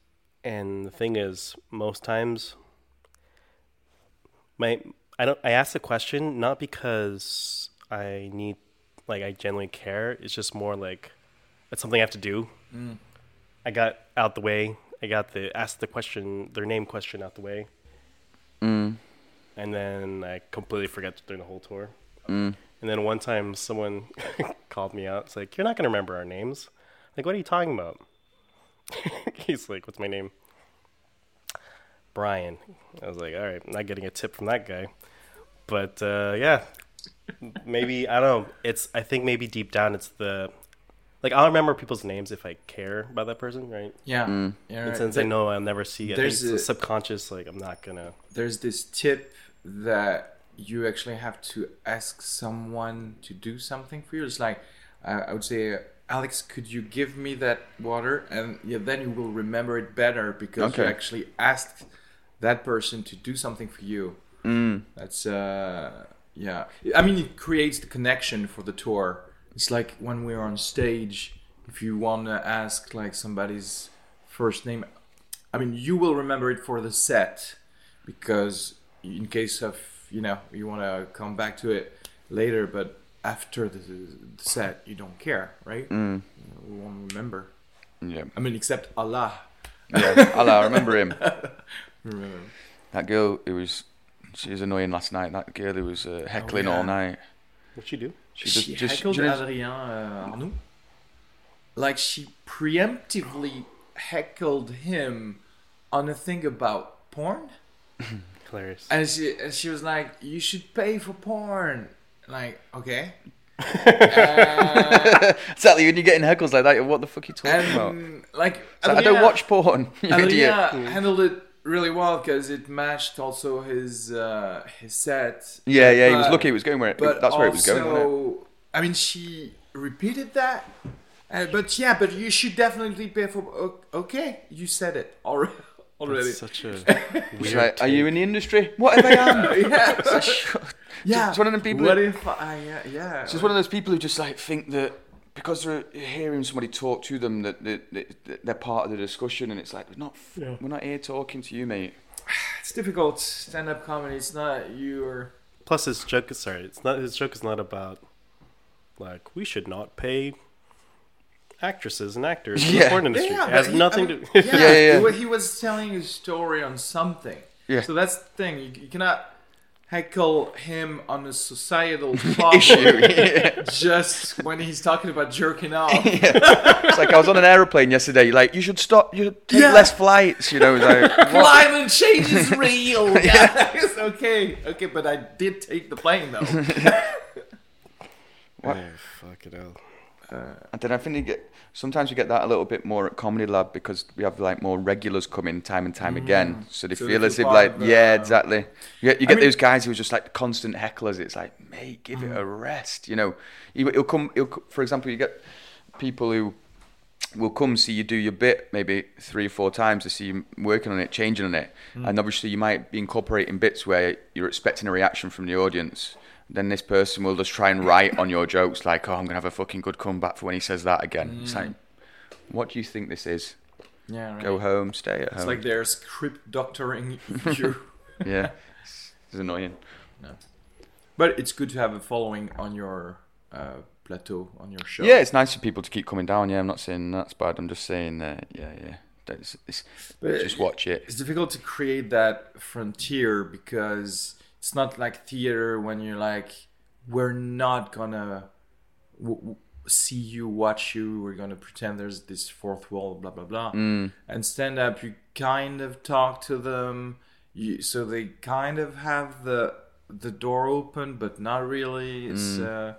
and the thing is, most times, my I don't I ask the question not because I need like I genuinely care. It's just more like it's something I have to do. Mm. I got out the way. I got the ask the question, their name question out the way, Mm, and then I completely forget during the whole tour. mm. And then one time someone (laughs) called me out. It's like, you're not going to remember our names. Like, what are you talking about? (laughs) He's like, what's my name? Brian. I was like, all right, I'm not getting a tip from that guy. But uh, yeah, maybe, I don't know. It's, I think maybe deep down it's the, like, I'll remember people's names if I care about that person, right? yeah. Mm. yeah And right. since I know I'll never see it, there's it's a a- subconscious, like, I'm not going to. there's this tip that you actually have to ask someone to do something for you. It's like uh, I would say, Alex, could you give me that water? And yeah, then you will remember it better because you actually asked that person to do something for you. Mm. That's uh, yeah. I mean, it creates the connection for the tour. It's like when we're on stage. If you want to ask like somebody's first name, I mean, you will remember it for the set because in case of you know you want to come back to it later, but after the, the set, you don't care, right? Mm. We won't remember. Yeah. I mean, except Allah. Yeah. Allah, I remember him. (laughs) Remember. That girl who was, she was annoying last night. That girl who was uh, heckling yeah. all night. What you do? She She, just, just heckled do you Adrien uh, Arnoux. Like she preemptively heckled him on a thing about porn, (laughs) Hilarious. and she and she was like, "You should pay for porn." Like, okay. Uh, (laughs) exactly. When you're getting heckles like that, what the fuck are you talking about? and like, It's like, I don't watch porn. (laughs) You Adrien idiot. handled it really well because it matched also his uh, his set. Yeah, yeah. He was lucky. He was going where it, but that's where it was going. Wasn't also, I mean, she repeated that. Uh, but yeah, but you should definitely pay for. Okay, you said it already. (laughs) Already. That's such a She's (laughs) weird. like, are you in the industry? What if I am? (laughs) yeah, It's like, yeah. It's one of them people. What that- if I? Yeah, yeah. It's just one of those people who just like think that because they're hearing somebody talk to them that, that, that they're part of the discussion, and it's like we're not. Yeah. We're not here talking to you, mate. (sighs) It's difficult. Stand-up comedy. It's not your. Plus, his joke is sorry. It's not his joke is not about like we should not pay actresses and actors in Yeah. the porn industry. Yeah, it has but he- nothing I mean, to. Yeah, (laughs) Yeah, yeah, yeah. He, was telling a story on something. Yeah. So that's the thing. You, you cannot heckle him on a societal (laughs) Issue. yeah. just when he's talking about jerking off. (laughs) It's like I was on an aeroplane yesterday. Like you should stop. You should take Yeah. less flights. You know. Like, (laughs) what? Climate change is real, guys. okay, okay, but I did take the plane though. What? Oh, fuck it out. Uh, And then I think you get sometimes we get that a little bit more at Comedy Lab because we have like more regulars come in time and time again, so they Mm. So feel feel as if like the- yeah, exactly. You get, you get mean- those guys who are just like constant hecklers. It's like mate, give it a rest. You know, you, it'll come. It'll, for example, you get people who will come see you do your bit maybe three or four times to see you working on it, changing on it, and obviously you might be incorporating bits where you're expecting a reaction from the audience. Then this person will just try and write on your jokes like, "Oh, I'm gonna have a fucking good comeback for when he says that again." It's like, what do you think this is? yeah, right. Go home, stay at It's home. It's like they're script doctoring (laughs) you. yeah, it's, it's annoying. but it's good to have a following on your uh, plateau, on your show. Yeah, it's nice for people to keep coming down. Yeah, I'm not saying that's bad. I'm just saying that. Yeah, yeah. It's, But just watch it. It's difficult to create that frontier because it's not like theater when you're like, we're not gonna w- w- see you, watch you. We're gonna pretend there's this fourth wall, blah blah blah. Mm. And stand up, you kind of talk to them, you, so they kind of have the the door open, but not really. It's uh,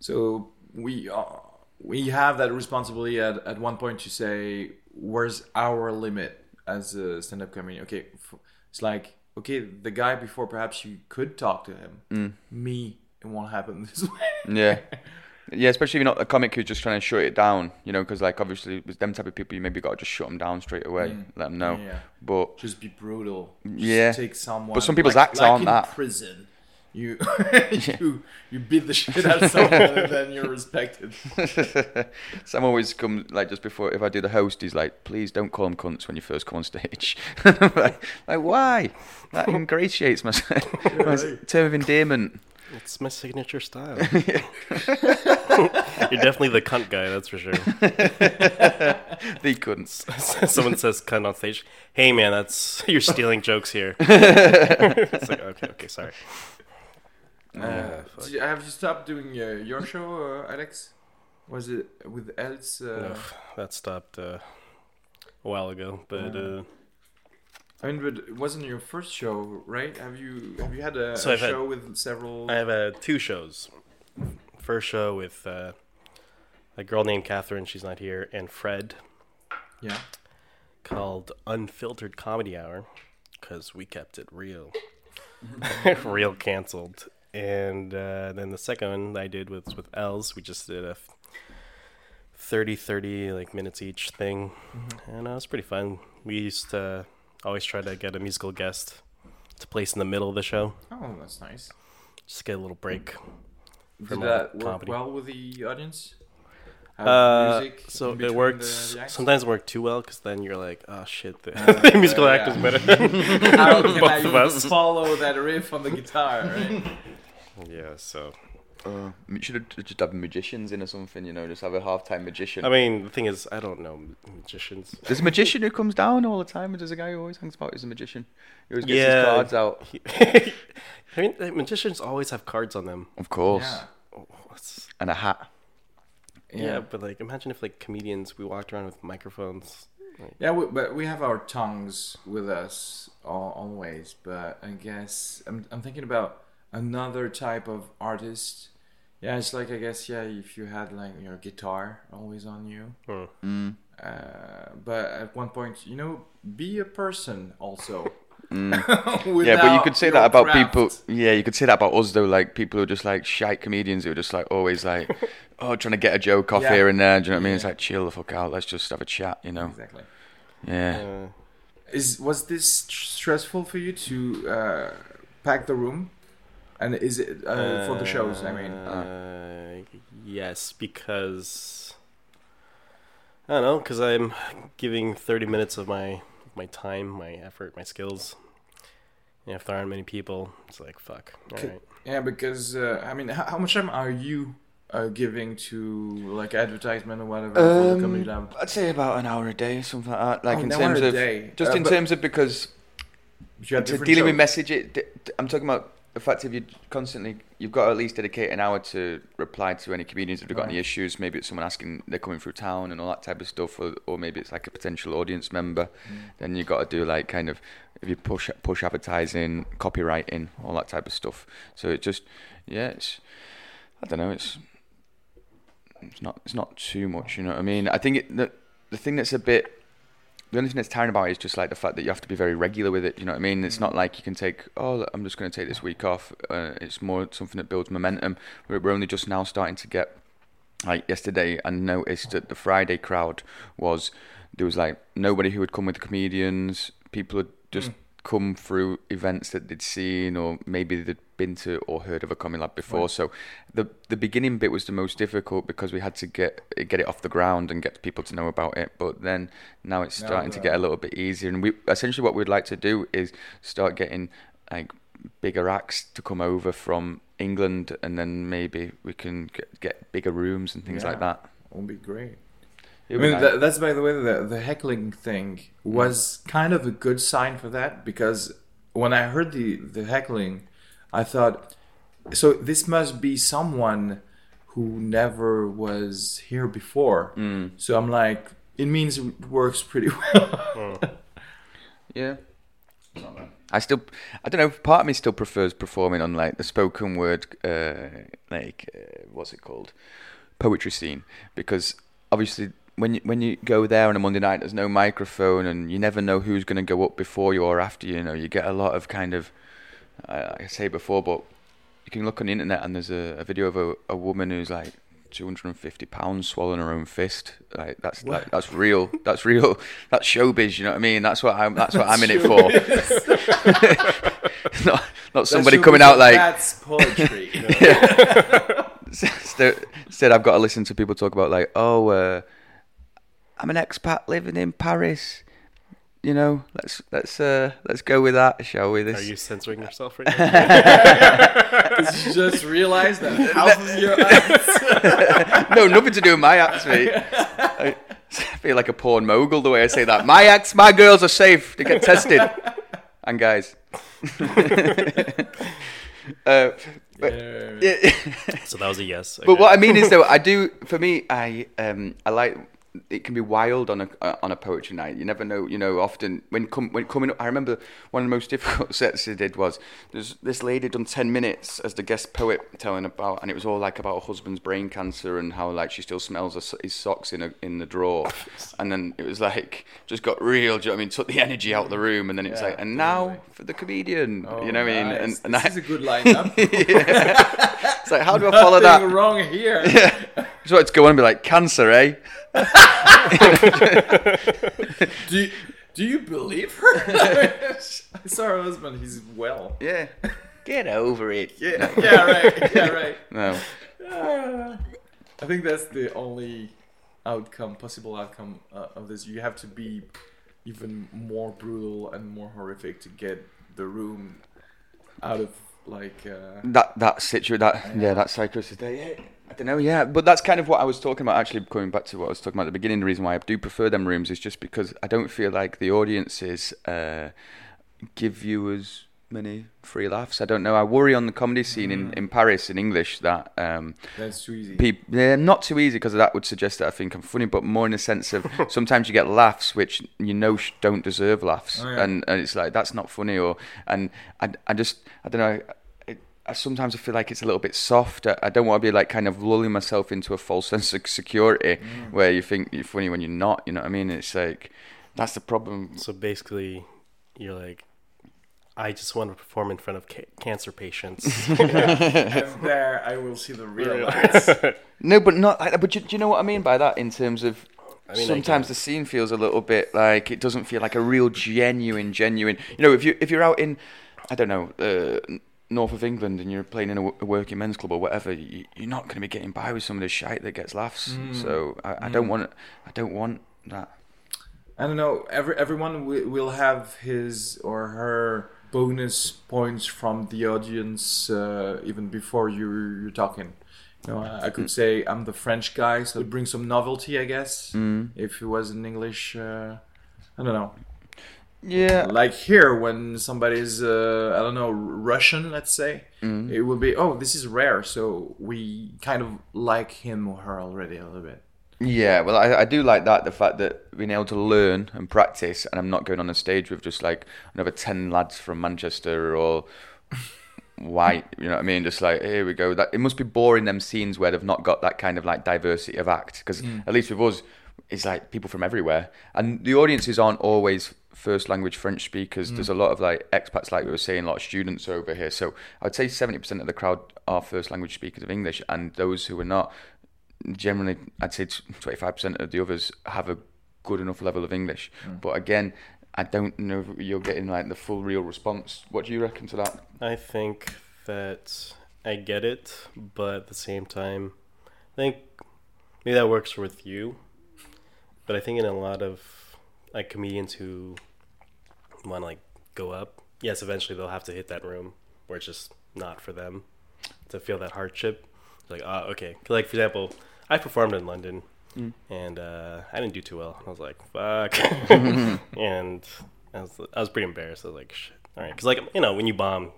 so we are we have that responsibility at, at one point to say where's our limit as a stand-up comedian. Okay, f- it's like okay, the guy before perhaps you could talk to him. Mm. Me, it won't happen (laughs) this way. Yeah. Yeah, especially if you're not a comic who's just trying to shut it down, you know, because like obviously with them type of people, you maybe got to just shut them down straight away, mm. let them know. Yeah. But Just be brutal. Just Yeah. take someone. But some people's like, acts like aren't in that. Prison. You (laughs) you you beat the shit out of someone and then you're respected. (laughs) Sam always comes like just before if I do the host, he's like, "Please don't call them cunts when you first come on stage." (laughs) Like, like, why? That ingratiates my, my term of endearment. It's my signature style. You're definitely the cunt guy, that's for sure. They couldn't. Someone says cunt on stage. Hey man, that's you're stealing jokes here. it's like okay, okay, sorry. Uh, did you- have you stopped doing uh, your show, uh, Alex? Was it with Els? Uh, No, that stopped uh, a while ago, but uh, I mean, but it wasn't your first show, right? Have you have you had a, So a I've had- show with several? I have uh, two shows. First show with uh, a girl named Catherine, she's not here, and Fred, yeah. called Unfiltered Comedy Hour, because we kept it real, (laughs) (laughs) real canceled. And uh, then the second one I did was with Els. We just did a 30 30 like minutes each thing, and uh, it was pretty fun. We used to always try to get a musical guest to place in the middle of the show, Oh, that's nice. just get a little break. Did that the work comedy. well with the audience? Uh, music so it between works. the- the sometimes it worked too well because then you're like, oh shit, the, Uh, (laughs) the musical uh, act is better. (laughs) How can Both I of us. follow that riff on the guitar? Right? (laughs) yeah. So Uh, should have just have magicians in or something, you know, just have a halftime magician. I mean, the thing is, I don't know magicians. There's a magician who comes down all the time, and there's a guy who always hangs about as a magician. He always gets Yeah. his cards out. (laughs) I mean, like, magicians always have cards on them. Of course. Yeah. Oh, And a hat. yeah. but like, imagine if like comedians we walked around with microphones. Yeah, we, but we have our tongues with us al- always. But I guess I'm, I'm thinking about another type of artist. Yeah, it's like I guess yeah, if you had like your guitar always on you. Hmm. Mm. Uh, but at one point, you know, be a person also. Mm. (laughs) Yeah, but you could say that about craft. people. Yeah, you could say that about us though. Like people who are just like shite comedians who are just like always like, (laughs) oh, trying to get a joke off Yeah. here and there. Do you know what I mean? It's like chill the fuck out. Let's just have a chat. You know? Exactly. Yeah. Uh, Is was this tr- stressful for you to uh, pack the room? And is it uh, for the shows? I mean, uh, yes, because I don't know, because I'm giving 30 minutes of my my time, my effort, my skills. And if there aren't many people, it's like fuck. All Okay. right. yeah, because uh, I mean, how, how much time are you uh, giving to like advertisement or whatever for the comedy Um, lab? I'd say about an hour a day, or something like that. Like Oh, in terms of day. just Uh, in terms of because You have to different dealing with shows. message it, d- d- I'm talking about the fact if you constantly you've got to at least dedicate an hour to reply to any comedians if they've got any issues maybe it's someone asking they're coming through town and all that type of stuff or, or maybe it's like a potential audience member Mm. then you've got to do like kind of if you push push advertising copywriting all that type of stuff so it just yeah it's I don't know it's it's not it's not too much. You know what I mean? I think it, the the thing that's a bit the only thing that's tiring about it is just like the fact that you have to be very regular with it. You know what I mean? It's not like you can take oh I'm just going to take this week off. Uh, it's more something that builds momentum. We're, we're only just now starting to get like yesterday. I noticed that the Friday crowd was there was like nobody who would come with the comedians. People had just come through events that they'd seen or maybe they'd been to or heard of a comedy lab before. So the the beginning bit was the most difficult because we had to get get it off the ground and get people to know about it. But then now it's Now, starting to get a little bit easier. And we essentially what we'd like to do is start getting like bigger acts to come over from England, and then maybe we can get, get bigger rooms and things Yeah. like that. Would be great. I It'd be mean, nice. that, that's by the way, the, the heckling thing was kind of a good sign for that because when I heard the, the heckling, I thought, so this must be someone who never was here before. Mm. So I'm like, it means it works pretty (laughs) well. Yeah. I still, I don't know. Part of me still prefers performing on like the spoken word, uh, like uh, what's it called, poetry scene, because obviously when you, when you go there on a Monday night, there's no microphone, and you never know who's going to go up before you or after you. You know, you get a lot of kind of, uh, like I say before, but you can look on the internet and there's a, a video of a, a woman who's like 250 pounds swallowing her own fist. Like that's like that's real. That's real. (laughs) That's showbiz. You know what I mean? That's what I'm. That's what I'm in it for. (laughs) not not somebody coming out like that's poetry. instead, (laughs) instead I've got to listen to people talk about like, oh, uh, I'm an expat living in Paris. You know, let's let's uh, let's go with that, shall we? This... Are you censoring (laughs) yourself right now? you just realized that (laughs) half of your acts no, nothing to do with my acts, mate. I feel like a porn mogul the way I say that. My acts, my girls are safe to get tested. And guys. (laughs) uh, but, yeah. so that was a yes. But what I mean is, though, I do. For me, I um, I like. It can be wild on a uh, on a poetry night. You never know. You know, often when come when coming up, I remember one of the most (laughs) difficult sets I did was there's this lady done ten minutes as the guest poet telling about, and it was all like about her husband's brain cancer and how like she still smells her, his socks in a, in the drawer, and then it was like just got real. Do you know what I mean? Took the energy out of the room, and then it's Yeah, like, and now for the comedian. you know what I mean? Oh. And, and this I, is a good lineup. (laughs) it's like, how do I (laughs) follow that? Wrong here. Just want to go on and be like, cancer, eh? (laughs) Do you, do you believe her? I saw her husband. He's well. Yeah. Get over it. Yeah, yeah, right. Yeah, right. (laughs) No. Ah. (sighs) I think that's the only outcome, possible outcome uh, of this. You have to be even more brutal and more horrific to get the room out of like. Uh, That that situation, that yeah, that psychosis there. I don't know, yeah, but that's kind of what I was talking about. Actually, going back to what I was talking about at the beginning, the reason why I do prefer them rooms is just because I don't feel like the audiences uh, give you as many free laughs. I don't know. I worry on the comedy scene in, in Paris in English that um, that's too easy. people they're not too easy because that would suggest that I think I'm funny, but more in the sense of (laughs) sometimes you get laughs which you know don't deserve laughs, Oh, yeah. and and it's like that's not funny, or and I, I just I don't know. It, I sometimes I feel like it's a little bit soft. I, I don't want to be like kind of lulling myself into a false sense of security Mm. where you think you're funny when you're not. You know what I mean? It's like that's the problem. So basically, you're like, I just want to perform in front of ca- cancer patients. (laughs) and there, I will see the real lights. (laughs) No, but not. like that. But do, do you know what I mean by that? In terms of I mean, sometimes get the scene feels a little bit like it doesn't feel like a real genuine, genuine. You know, if you if you're out in, I don't know, uh, n- north of England and you're playing in a, w- a working men's club or whatever, you, you're not going to be getting by with some of the shite that gets laughs. So I, I don't want. I don't want that. I don't know. Every everyone wi- will have his or her bonus points from the audience uh, even before you you're talking. You know, I I could say I'm the French guy, so it brings some novelty, I guess. Mm. If it was in English, uh, I don't know. Yeah. Like here, when somebody's uh, I don't know Russian, let's say, Mm. it will be oh this is rare, so we kind of like him or her already a little bit. Yeah, well, I, I do like that the fact that being able to learn and practice, and I'm not going on a stage with just like another ten lads from Manchester or (laughs) white. You know what I mean? Just like here we go. That it must be boring them scenes where they've not got that kind of like diversity of act. Because Mm. at least with us, it's like people from everywhere, and the audiences aren't always first language French speakers. Mm. There's a lot of like expats, like we were saying, a lot of students over here. So I'd say seventy percent of the crowd are first language speakers of English, and those who are not, generally, I'd say twenty five percent of the others have a good enough level of English. Mm. But again. I don't know if you're getting like the full real response. What do you reckon to that? I think that I get it, but at the same time, I think maybe that works with you. But I think in a lot of like comedians who want to like go up, yes, eventually they'll have to hit that room where it's just not for them to feel that hardship. It's like, oh, okay. Like for example, I performed in London. And uh, I didn't do too well. I was like, "Fuck," (laughs) (laughs) and I was, I was pretty embarrassed. I was like, "Shit." All right, because like you know, when you bomb,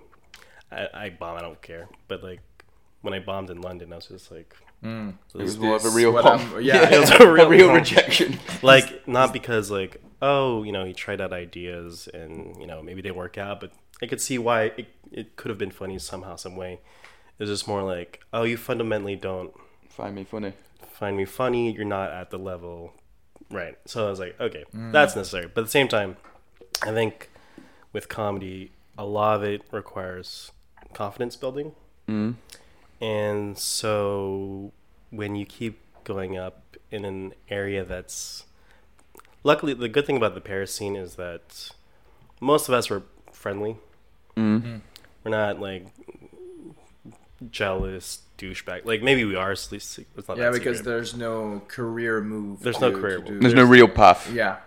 I, I bomb. I don't care. But like when I bombed in London, I was just like, Mm. It was more of a real what pump. I'm- yeah, (laughs) it was a real, (laughs) real rejection. (laughs) like not because like oh you know he tried out ideas and you know maybe they work out, but I could see why it, it could have been funny somehow some way. It was just more like oh you fundamentally don't Find me funny. find me funny. You're not at the level, right? So I was like, okay, mm. that's necessary. But at the same time, I think with comedy, a lot of it requires confidence building, mm. And so when you keep going up in an area that's luckily the good thing about the Paris scene is that most of us were friendly. Mm-hmm. We're not like jealous douchebag. Like maybe we are. At least it's not Yeah, that because secret. there's no career move. There's to- no career to move. There's no real path. Yeah.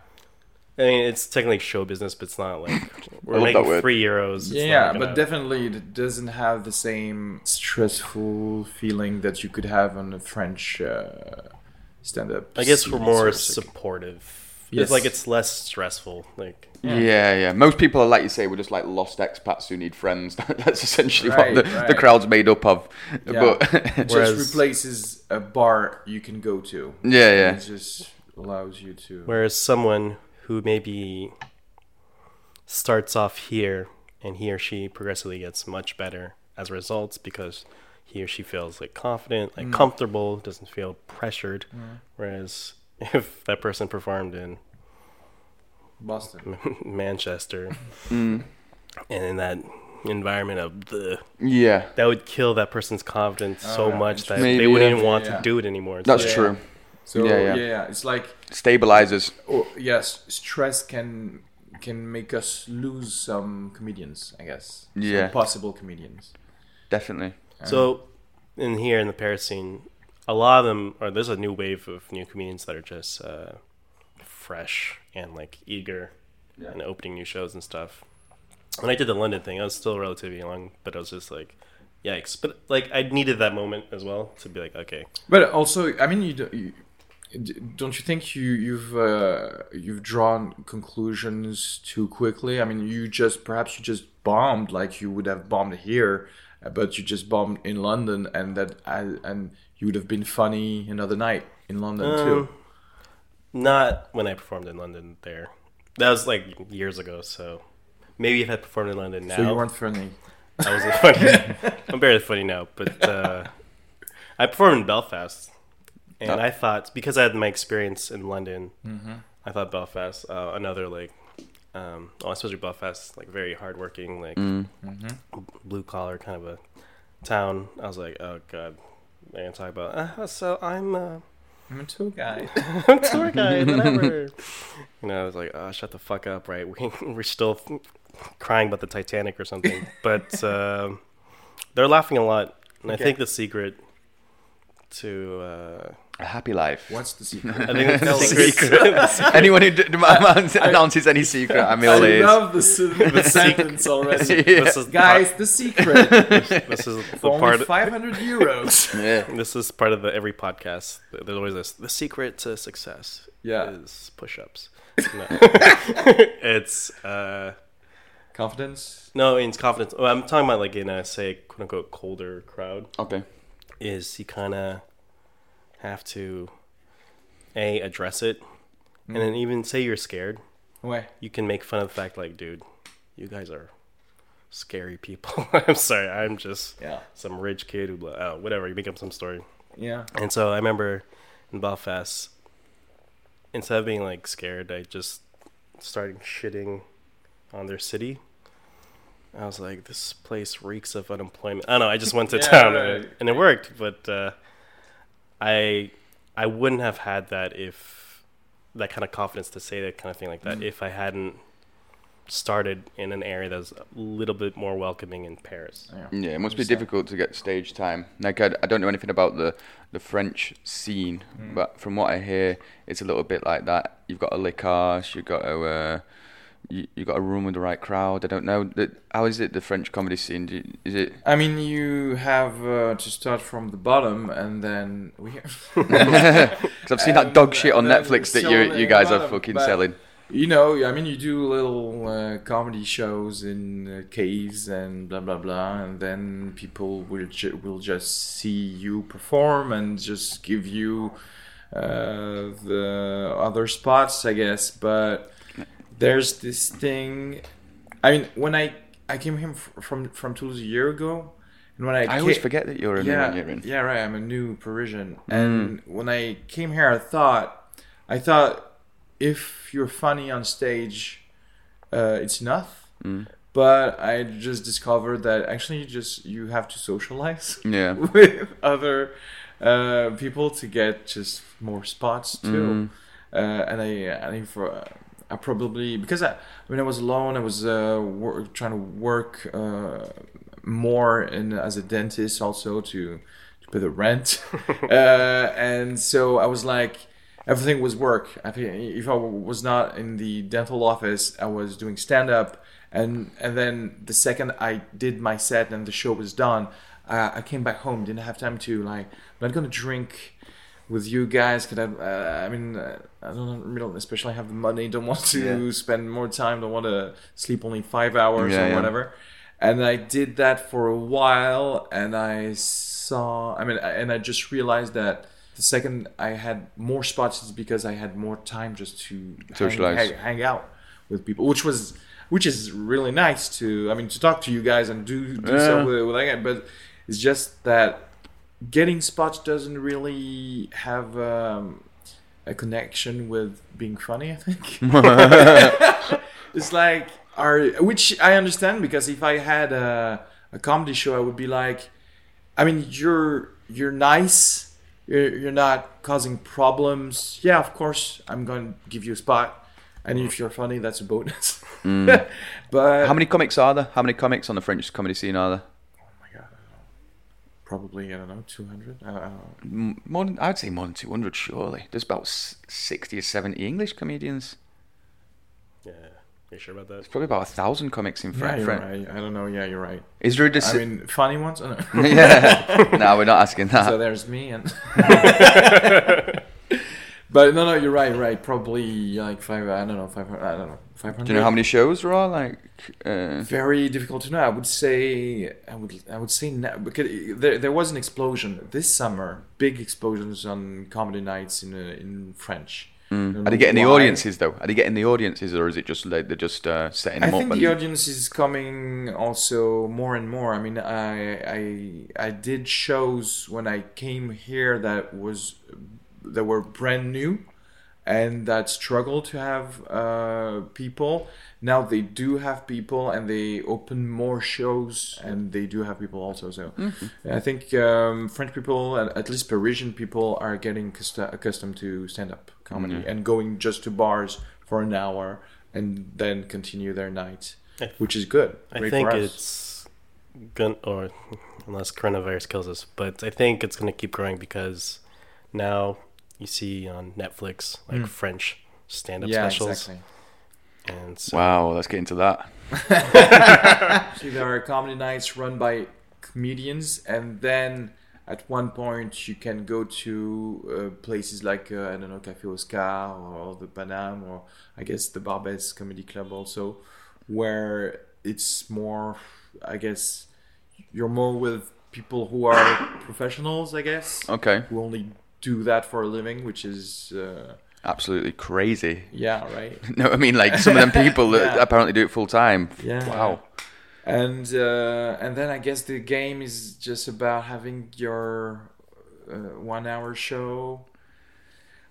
I mean, it's technically show business, but it's not like (laughs) we're love making word. three euros. It's Yeah, but gonna- definitely it doesn't have the same stressful feeling that you could have on a French uh, stand-up. I guess we're more so supportive. Yes. It's like it's less stressful. Like Yeah. yeah, Most people are like you say, we're just like lost expats who need friends. (laughs) That's essentially Right, what the, the crowd's made up of. Yeah. But It (laughs) Whereas- just replaces a bar you can go to. yeah, yeah. It just allows you to. whereas someone who maybe starts off here and he or she progressively gets much better as a result because he or she feels like confident, Mm. like comfortable, doesn't feel pressured. Whereas (laughs) if that person performed in Boston. (laughs) Manchester (laughs) Mm. and in that environment of the Yeah, that would kill that person's confidence so Alright, much that Maybe, they wouldn't yeah. even want Yeah. to do it anymore. It's that's like- Yeah. true. So Yeah, yeah, yeah. yeah, it's like Stabilizers. oh, yes, stress can can make us lose some comedians. I guess. Some Yeah. possible comedians. Definitely. So, in here in the Paris scene, a lot of them, or there's a new wave of new comedians that are just uh, fresh and like eager and opening new shows and stuff. When I did the London thing, I was still relatively young, but I was just like, yikes. But like, I needed that moment as well to be like, okay, But also, I mean, you, do, you d- don't you think you you've uh, you've drawn conclusions too quickly? I mean, you just perhaps you just bombed like you would have bombed here, uh, but you just bombed in London, and that I, and you would have been funny another night in London too. Um, not when I performed in London there. That was like years ago, so maybe if I performed in London now, So you weren't funny. I wasn't funny. (laughs) I'm barely funny now, but uh, I performed in Belfast, and Oh. I thought because I had my experience in London, I thought Belfast, uh, another like, um, oh, especially Belfast, like very hardworking, like blue collar kind of a town. I was like, oh god, they're gonna talk about. Uh, so I'm. Uh, I'm a tour guy. (laughs) I'm a tour (laughs) guide, whatever. you know, I was like, oh, shut the fuck up, right? We, (laughs) we're still crying about the Titanic or something. But um they're laughing a lot. And I think the secret to. Uh, A happy life. What's the secret? (laughs) I think the Tell us. (laughs) secret. Anyone who d- d- (laughs) announces any secret, I'm all I love the, s- the sentence already. Yeah. this is Guys, the secret this is the for only part. 500 euros. Yeah. This is part of the every podcast. There's always this. The secret to success Yeah. is push-ups. No. it's uh, Confidence. no, it's confidence. Oh, I'm talking about like in a say quote unquote colder crowd. Okay. is you kind of have to a address it and then even say you're scared Ouais. you can make fun of the fact like dude you guys are scary people. (laughs) I'm sorry, I'm just Yeah. some rich kid who, blah, oh, whatever. You make up some story. Yeah. And so I remember in Belfast, instead of being like scared, I just started shitting on their city. I was like, this place reeks of unemployment. I don't know. I just went to Yeah, town right. and, it, and it worked, but uh, I I wouldn't have had that if that kind of confidence to say that kind of thing like that if I hadn't started in an area that's a little bit more welcoming in Paris. Yeah, it must be difficult to get stage time. Like I, I don't know anything about the the French scene, but from what I hear, it's a little bit like that. You've got to lick you've got to uh, you you got a room with the right crowd. I don't know. How is it the French comedy scene? Is it? I mean, you have uh, to start from the bottom, and then we. (laughs) (laughs) Because I've seen that dog shit on Netflix that you you guys the are fucking selling. You know, I mean, you do little uh, comedy shows in uh, caves and blah blah blah, and then people will ju- will just see you perform and just give you uh, the other spots, I guess. But there's this thing. I mean, when I I came here from from Toulouse a year ago, and when I I always forget that you're a yeah, year in. Yeah, right. I'm a new Parisian, and when I came here, I thought, I thought, if you're funny on stage, uh, it's enough. But I just discovered that actually, you just you have to socialize (laughs) Yeah. with other uh, people to get just more spots too. Uh, and I, I think for. I probably because I when I was alone, I was uh, trying to work uh, more in as a dentist also to to pay the rent, (laughs) uh, and so I was like everything was work. I think if I was not in the dental office, I was doing stand up, and and then the second I did my set and the show was done, uh, I came back home. Didn't have time to like. I'm not gonna drink with you guys because I, uh, I mean, uh, I don't really, especially have the money, don't want to Yeah. spend more time, don't want to sleep only five hours Yeah, or yeah. whatever. And I did that for a while, and I saw, I mean, and I just realized that the second I had more spots is because I had more time just to hang, Socialize. hang, hang out with people, which was, which is really nice to, I mean, to talk to you guys and do, do stuff with, with that, but it's just that getting spots doesn't really have um, a connection with being funny. I think (laughs) it's like our, which I understand because if I had a, a comedy show, I would be like, I mean, you're you're nice, you're, you're not causing problems. Yeah, of course, I'm going to give you a spot, and if you're funny, that's a bonus. (laughs) but How many comics are there? How many comics on the French comedy scene are there? Probably I don't know, two hundred. I don't know. M- More than, I'd say more than 200, surely. There's about 60 or 70 English comedians. Yeah. Are you sure about that? Probably about a thousand comics in Yeah, French. right. I don't know. Yeah, you're right. Is there a dis- I mean, funny ones. Oh, no. (laughs) yeah. (laughs) no, we're not asking that. so there's me and. (laughs) but no, no, you're right. Right, probably like five. I don't know, five hundred. I don't know, five hundred. Do you know how many shows there are? Like, uh, Very difficult to know. I would say. I would. I would say now because there, there was an explosion this summer. Big explosions on comedy nights in uh, in French. I don't are they getting the audiences though? Are they getting the audiences, or is it just like they're just uh, setting I them think up? the and- audience is coming also more and more. I mean, I I I did shows when I came here that was that were brand new and that struggle to have uh, people. Now they do have people and they open more shows and they do have people also. So I think um, French people, and at least Parisian people, are getting custo- accustomed to stand up comedy and going just to bars for an hour and then continue their night, which is good. I think it's gonna, or unless coronavirus kills us, but I think it's gonna keep growing because now you see on Netflix like French stand-up Mm. yeah, specials, exactly. and so Wow, let's get into that. (laughs) See, there are comedy nights run by comedians, and then at one point you can go to uh, places like uh, I don't know Café Oscar or the Paname or I guess the Barbès Comedy Club also, where it's more I guess you're more with people who are professionals I guess Okay, who only do that for a living, which is uh, absolutely crazy. yeah right (laughs) No, I mean like some of them people that (laughs) apparently do it full time. Yeah. Wow. and uh, and then I guess the game is just about having your uh, one hour show.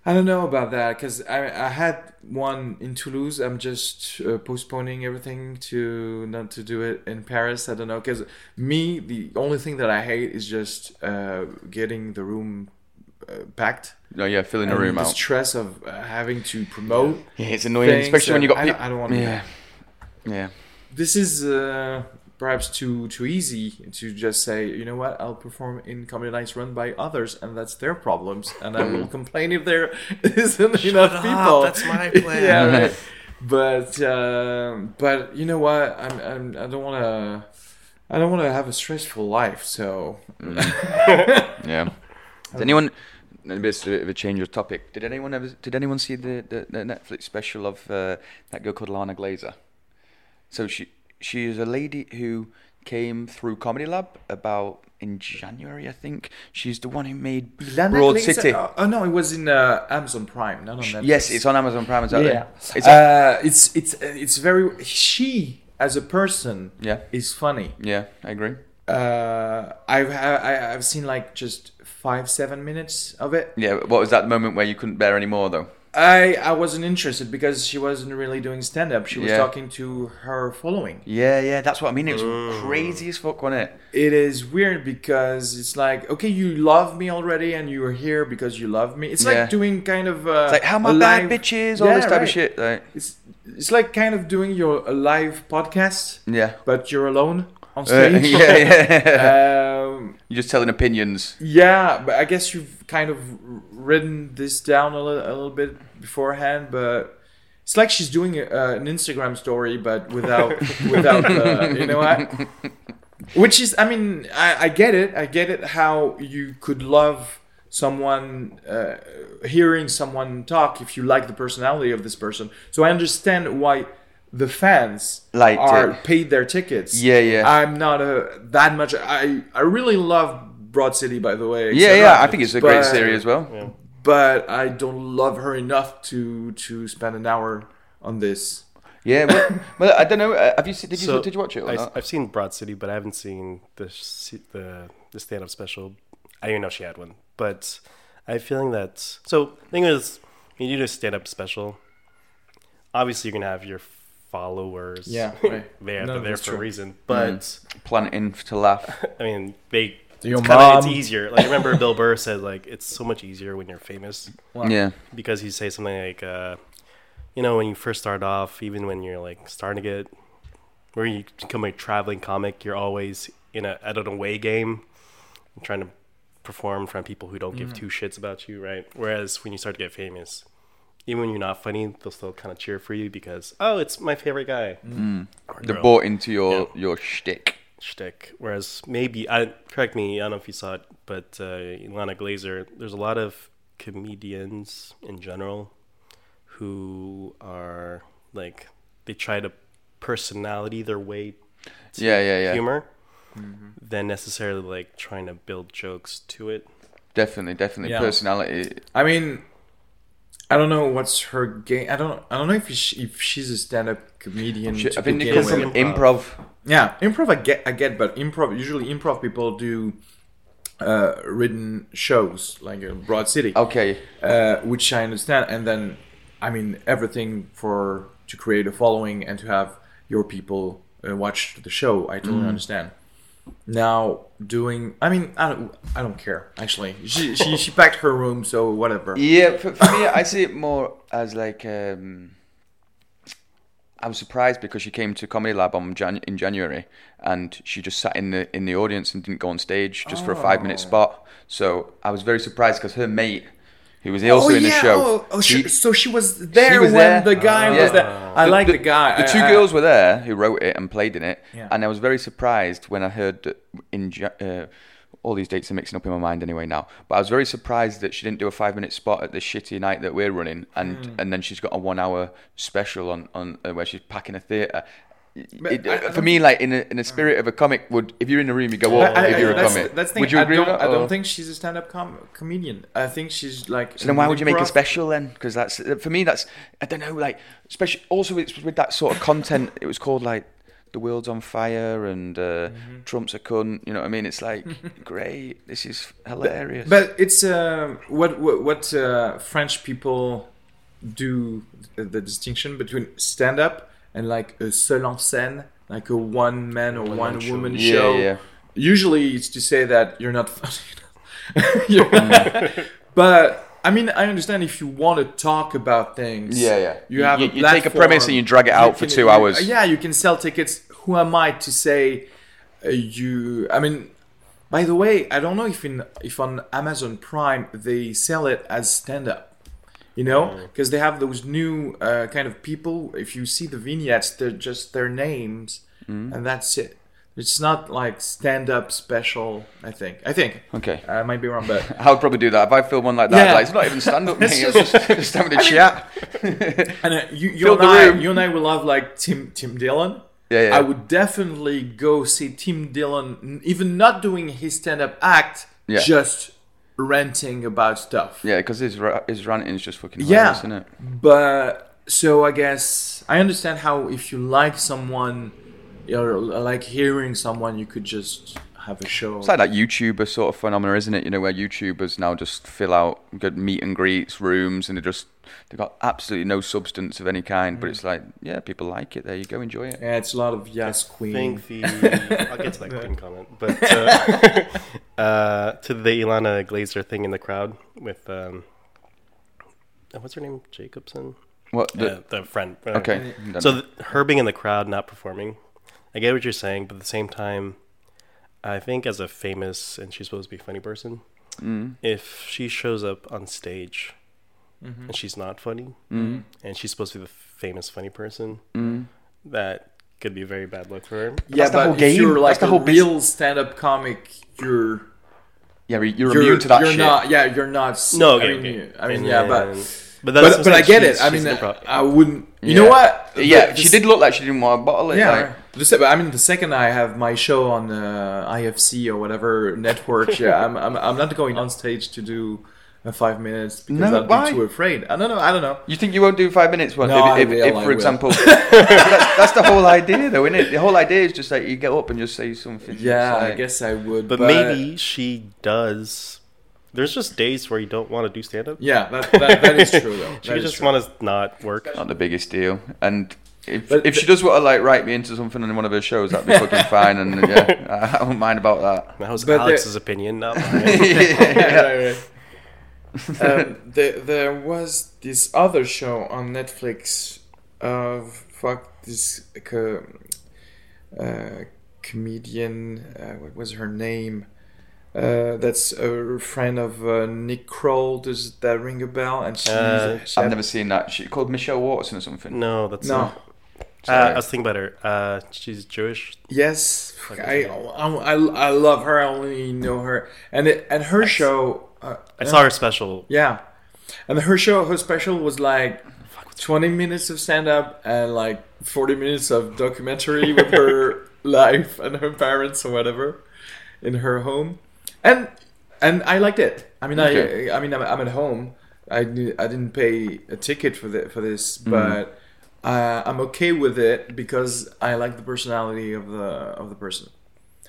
I don't know about that because I, I had one in Toulouse. I'm just uh, postponing everything to not to do it in Paris. I don't know because me the only thing that I hate is just uh, getting the room packed. No, yeah, filling the room the out. stress of uh, having to promote. Yeah, it's annoying, things, especially when you got I, people. don't- I don't want to. Yeah, yeah. This is uh, perhaps too too easy to just say, you know what, I'll perform in comedy nights run by others, and that's their problems, and I will complain if there isn't enough up, people. that's my (laughs) plan. yeah, right. But uh, but you know what, I'm, I'm I don't want to. I don't want to have a stressful life, so (laughs) Yeah. Did anyone? A bit of a change of topic. Did anyone ever? Did anyone see the, the, the Netflix special of uh, that girl called Lana Glazer? So she she is a lady who came through Comedy Lab about in January, I think. She's the one who made Broad Glazer- City. Oh, oh, no, it was in uh, Amazon Prime, not on Netflix. Yes, it's on Amazon Prime. Is that yeah. It's uh, it's it's it's very she as a person yeah, is funny. yeah. I agree. Uh, I've I, I've seen like just five seven minutes of it. Yeah. What was that moment where you couldn't bear any more though? I I wasn't interested because she wasn't really doing stand up. She was Yeah. talking to her following. Yeah, yeah. That's what I mean. It was crazy as fuck, wasn't it? It is weird because it's like okay, you love me already, and you are here because you love me. It's Yeah. like doing kind of uh, It's like how my a bad live- bitches, all Yeah, this type right. of shit. Like, It's it's like kind of doing your a live podcast, yeah. but you're alone on Uh, (laughs) stage. yeah, yeah. Um, You're just telling opinions. Yeah, but I guess you've kind of written this down a little, a little bit beforehand, but it's like she's doing a, uh, an Instagram story, but without (laughs) without uh, you know what? Which is, I mean, I, I get it. I get it. How you could love someone, uh, hearing someone talk if you like the personality of this person. So I understand why the fans like are it. paid their tickets. Yeah, yeah. I'm not a that much. I I really love Broad City, by the way. Yeah, yeah. I think it's a great series as well. But I don't love her enough to to spend an hour on this. Yeah, well, well I don't know. uh, Have you seen? Did you So, did you watch it or I, not? have seen Broad City, but I haven't seen the the the stand up special. I didn't even know she had one, but I have a feeling that. So the thing is, when you do a stand up special, obviously you're gonna have your followers. Yeah, (laughs) right. they're No, there for true. a reason. But Planting to laugh. (laughs) I mean, they. Your It's, kinda, it's easier. Like remember Bill Burr said, like it's so much easier when you're famous Yeah, because he say something like, uh, you know, when you first start off, even when you're like starting to get, where you become a traveling comic, you're always in a at an away game, trying to perform from people who don't give two shits about you, right? Whereas when you start to get famous, even when you're not funny, they'll still kind of cheer for you because oh, it's my favorite guy. Or they're girl bought into your your shtick. shtick. Whereas maybe I correct me, I don't know if you saw it, but uh, Ilana Glazer, there's a lot of comedians in general who are like they try to personality their way to Yeah, yeah, yeah. humor than necessarily like trying to build jokes to it. Definitely, definitely. Yeah. Personality. I mean, I don't know what's her game. I don't. I don't know if she, if she's a stand-up comedian. To I think it begin comes with. from improv. Yeah, improv I get, I get, but improv usually improv people do uh, written shows like uh, Broad City, Okay. uh, which I understand, and then I mean everything for to create a following and to have your people uh, watch the show. I totally understand. Now doing, I mean, I don't, I don't care actually. She she (laughs) she packed her room, so whatever. Yeah, for, for me, I (laughs) see it more as like. Um, I was surprised because she came to Comedy Lab on Jan- in January, and she just sat in the in the audience and didn't go on stage just for a five minute spot. So I was very surprised because her mate, who was also in the show, Oh, oh he- she, so she was there was when there. the guy Yeah. was there. I like the, guy. The two I- girls were there who wrote it and played in it, Yeah. and I was very surprised when I heard that in uh, all these dates are mixing up in my mind anyway now. But I was very surprised that she didn't do a five minute spot at the shitty night that we're running, and Hmm. and then she's got a one hour special on on uh, where she's packing a theatre. But It- I- I for me, like in a, in a spirit of a comic, would if you're in the room, you go I- I- if you're a that's, comic, that's would you agree I don't? I don't think she's a stand-up com- comedian. I think she's like. So then why would you make a special then? Because that's for me. That's I don't know. Like especially also it's with that sort of content. It was called like the world's on fire and uh, Mm-hmm. Trump's a cunt. You know what I mean? It's like (laughs) great. This is hilarious. But it's um, what what, what uh, French people do the, the distinction between stand up and like a seul en scène, like a one man or One-man one woman yeah, show. yeah. Usually, it's to say that you're not (laughs) funny. (laughs) But I mean, I understand if you want to talk about things. Yeah, yeah. You have you, a you take a premise and you drag it out for can- two you- hours. Yeah, you can sell tickets. Who am I to say uh, you? I mean, by the way, I don't know if in if on Amazon Prime they sell it as stand up. You know, because they have those new uh, kind of people. If you see the vignettes, they're just their names, Mm-hmm. and that's it. It's not like stand up special. I think. I think. Okay. I might be wrong, but (laughs) I would probably do that if I film one like that. Yeah. Like, it's not even stand up. (laughs) It's It's just- just, just having a (laughs) chat. and uh, you, you and I, room. you and I will love like Tim Tim Dillon. Yeah, yeah. I would definitely go see Tim Dillon, even not doing his stand up act, Yeah. just ranting about stuff. Yeah, because his his ranting is just fucking Yeah. isn't it? But so I guess I understand how if you like someone, or like hearing someone, you could just have a show. It's like that YouTuber sort of phenomenon, isn't it? You know, where YouTubers now just fill out good meet and greets rooms, and they just they've got absolutely no substance of any kind. But it's like, yeah, people like it. There you go, enjoy it. yeah, it's a lot of yes I queen. think the (laughs) I'll get to that queen comment, but uh, (laughs) uh, to the Ilana Glazer thing in the crowd with um, uh, what's her name, Jacobson, What? The, uh, the friend. uh, okay. So th- her being in the crowd, not performing, I get what you're saying, but at the same time, I think as a famous and she's supposed to be a funny person, Mm. if she shows up on stage and she's not funny, Mm. and she's supposed to be the famous funny person, Mm. that could be a very bad look for her. Yeah, That's the but whole if game. you're like That's the a whole bus- real stand-up comic, you're yeah, but you're, you're, immune to that you're shit. not. Yeah, you're not. s- No, I mean, okay. I mean, yeah, but then- but that's but, but I get it. I mean, I wouldn't. You Yeah. know what? yeah, The- she the- did look like she didn't want to bottle it. Yeah. like- The se- I mean, the second I have my show on uh, IFC or whatever network, yeah, I'm, I'm, I'm not going on stage to do uh, five minutes because No, I'd why? be too afraid. I don't know. I don't know. You think you won't do five minutes? One, No, I if, if, will, if, I for will. example, (laughs) (laughs) that's, that's the whole idea, though, isn't it? The whole idea is just like you get up and just say something. Yeah, It's I guess I would. But, maybe she does. There's just days where you don't want to do stand up. Yeah, that, that, that is true though. (laughs) She That is just true. want to not work. not the biggest deal. And if, But if she does want to like write me into something in one of her shows, that'd be (laughs) fucking fine. And yeah, I don't mind about that. That was But Alex's opinion, not mine. (laughs) (laughs) right, right. um, there, there was this other show on Netflix of fuck this co- uh, comedian. Uh, what was her name? Uh, that's a friend of uh, Nick Kroll. Does that ring a bell? And she's, Uh, she I've had- never seen that. She called Michelle Watson or something. no, that's No. not. Uh, I was thinking about her. Uh, she's Jewish. Yes, I, I, I, I love her. I only know her, and it, and her show. Uh, I saw her special. Yeah, and her show, her special was like twenty minutes of stand up and like forty minutes of documentary with her (laughs) life and her parents or whatever in her home, and and I liked it. I mean, Okay. I I mean, I'm, I'm at home. I I didn't pay a ticket for the, for this, but. Uh, I'm okay with it because I like the personality of the of the person,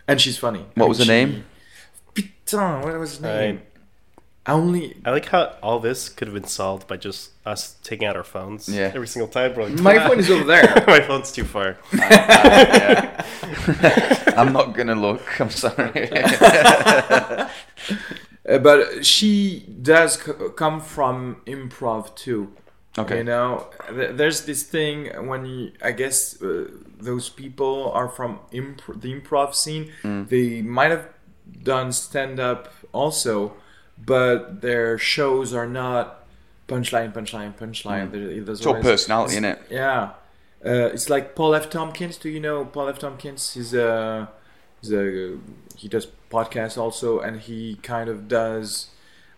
and she's funny. What I was the mean, name? she- Putain, what was his name? I only I like how all this could have been solved by just us taking out our phones Yeah. every single time. Like, my (laughs) phone is over there. (laughs) my phone's too far. (laughs) I'm not gonna look. I'm sorry. Uh, but she does c- come from improv too. Okay. You know, Th- there's this thing when you, I guess uh, those people are from imp- the improv scene. Mm. They might have done stand up also, but their shows are not punchline, punchline, punchline. Mm. It's all personality, innit? Yeah, uh, it's like Paul F. Tompkins. Do you know Paul F. Tompkins? He's a, he's a he does podcasts also, and he kind of does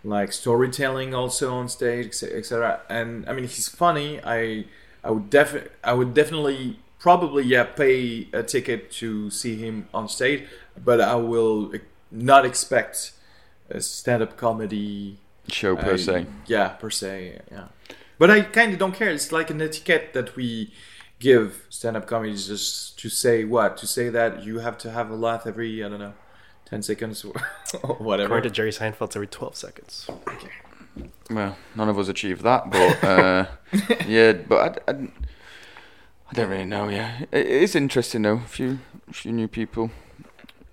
like storytelling also on stage, etc. And I mean, he's funny. I I would defi- I would definitely probably yeah pay a ticket to see him on stage, but I will not expect a stand-up comedy Show per I- se. Yeah, per se. Yeah, but I kind of don't care. It's like an etiquette that we give stand-up comedy just to say what to say that you have to have a laugh every I don't know, ten seconds (laughs) or whatever. According to Jerry Seinfeld, it's every 12 seconds. Well, none of us achieved that, but uh, (laughs) yeah, but I, I, I don't really know. Yeah, it, it is interesting though. A few, few new people.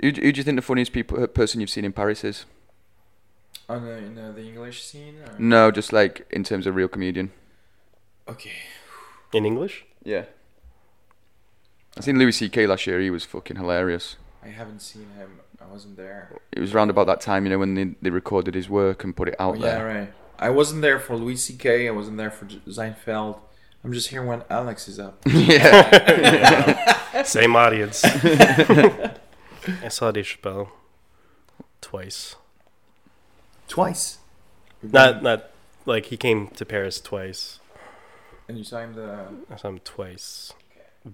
Who, do- who do you think the funniest people, uh, person you've seen in Paris is? On the, in uh, the English scene. Or? No, just like in terms of real comedian. Okay. In English? Yeah. I seen Louis C.K. last year. He was fucking hilarious. I haven't seen him. I wasn't there. It was around about that time, you know, when they, they recorded his work and put it out Oh, yeah, there. right. I wasn't there for Louis C.K. I wasn't there for J- Seinfeld. I'm just here when Alex is up. (laughs) yeah. (laughs) Same audience. (laughs) I saw Dave Chappelle twice. Twice. Not not like he came to Paris twice. And you saw him the. I saw him twice,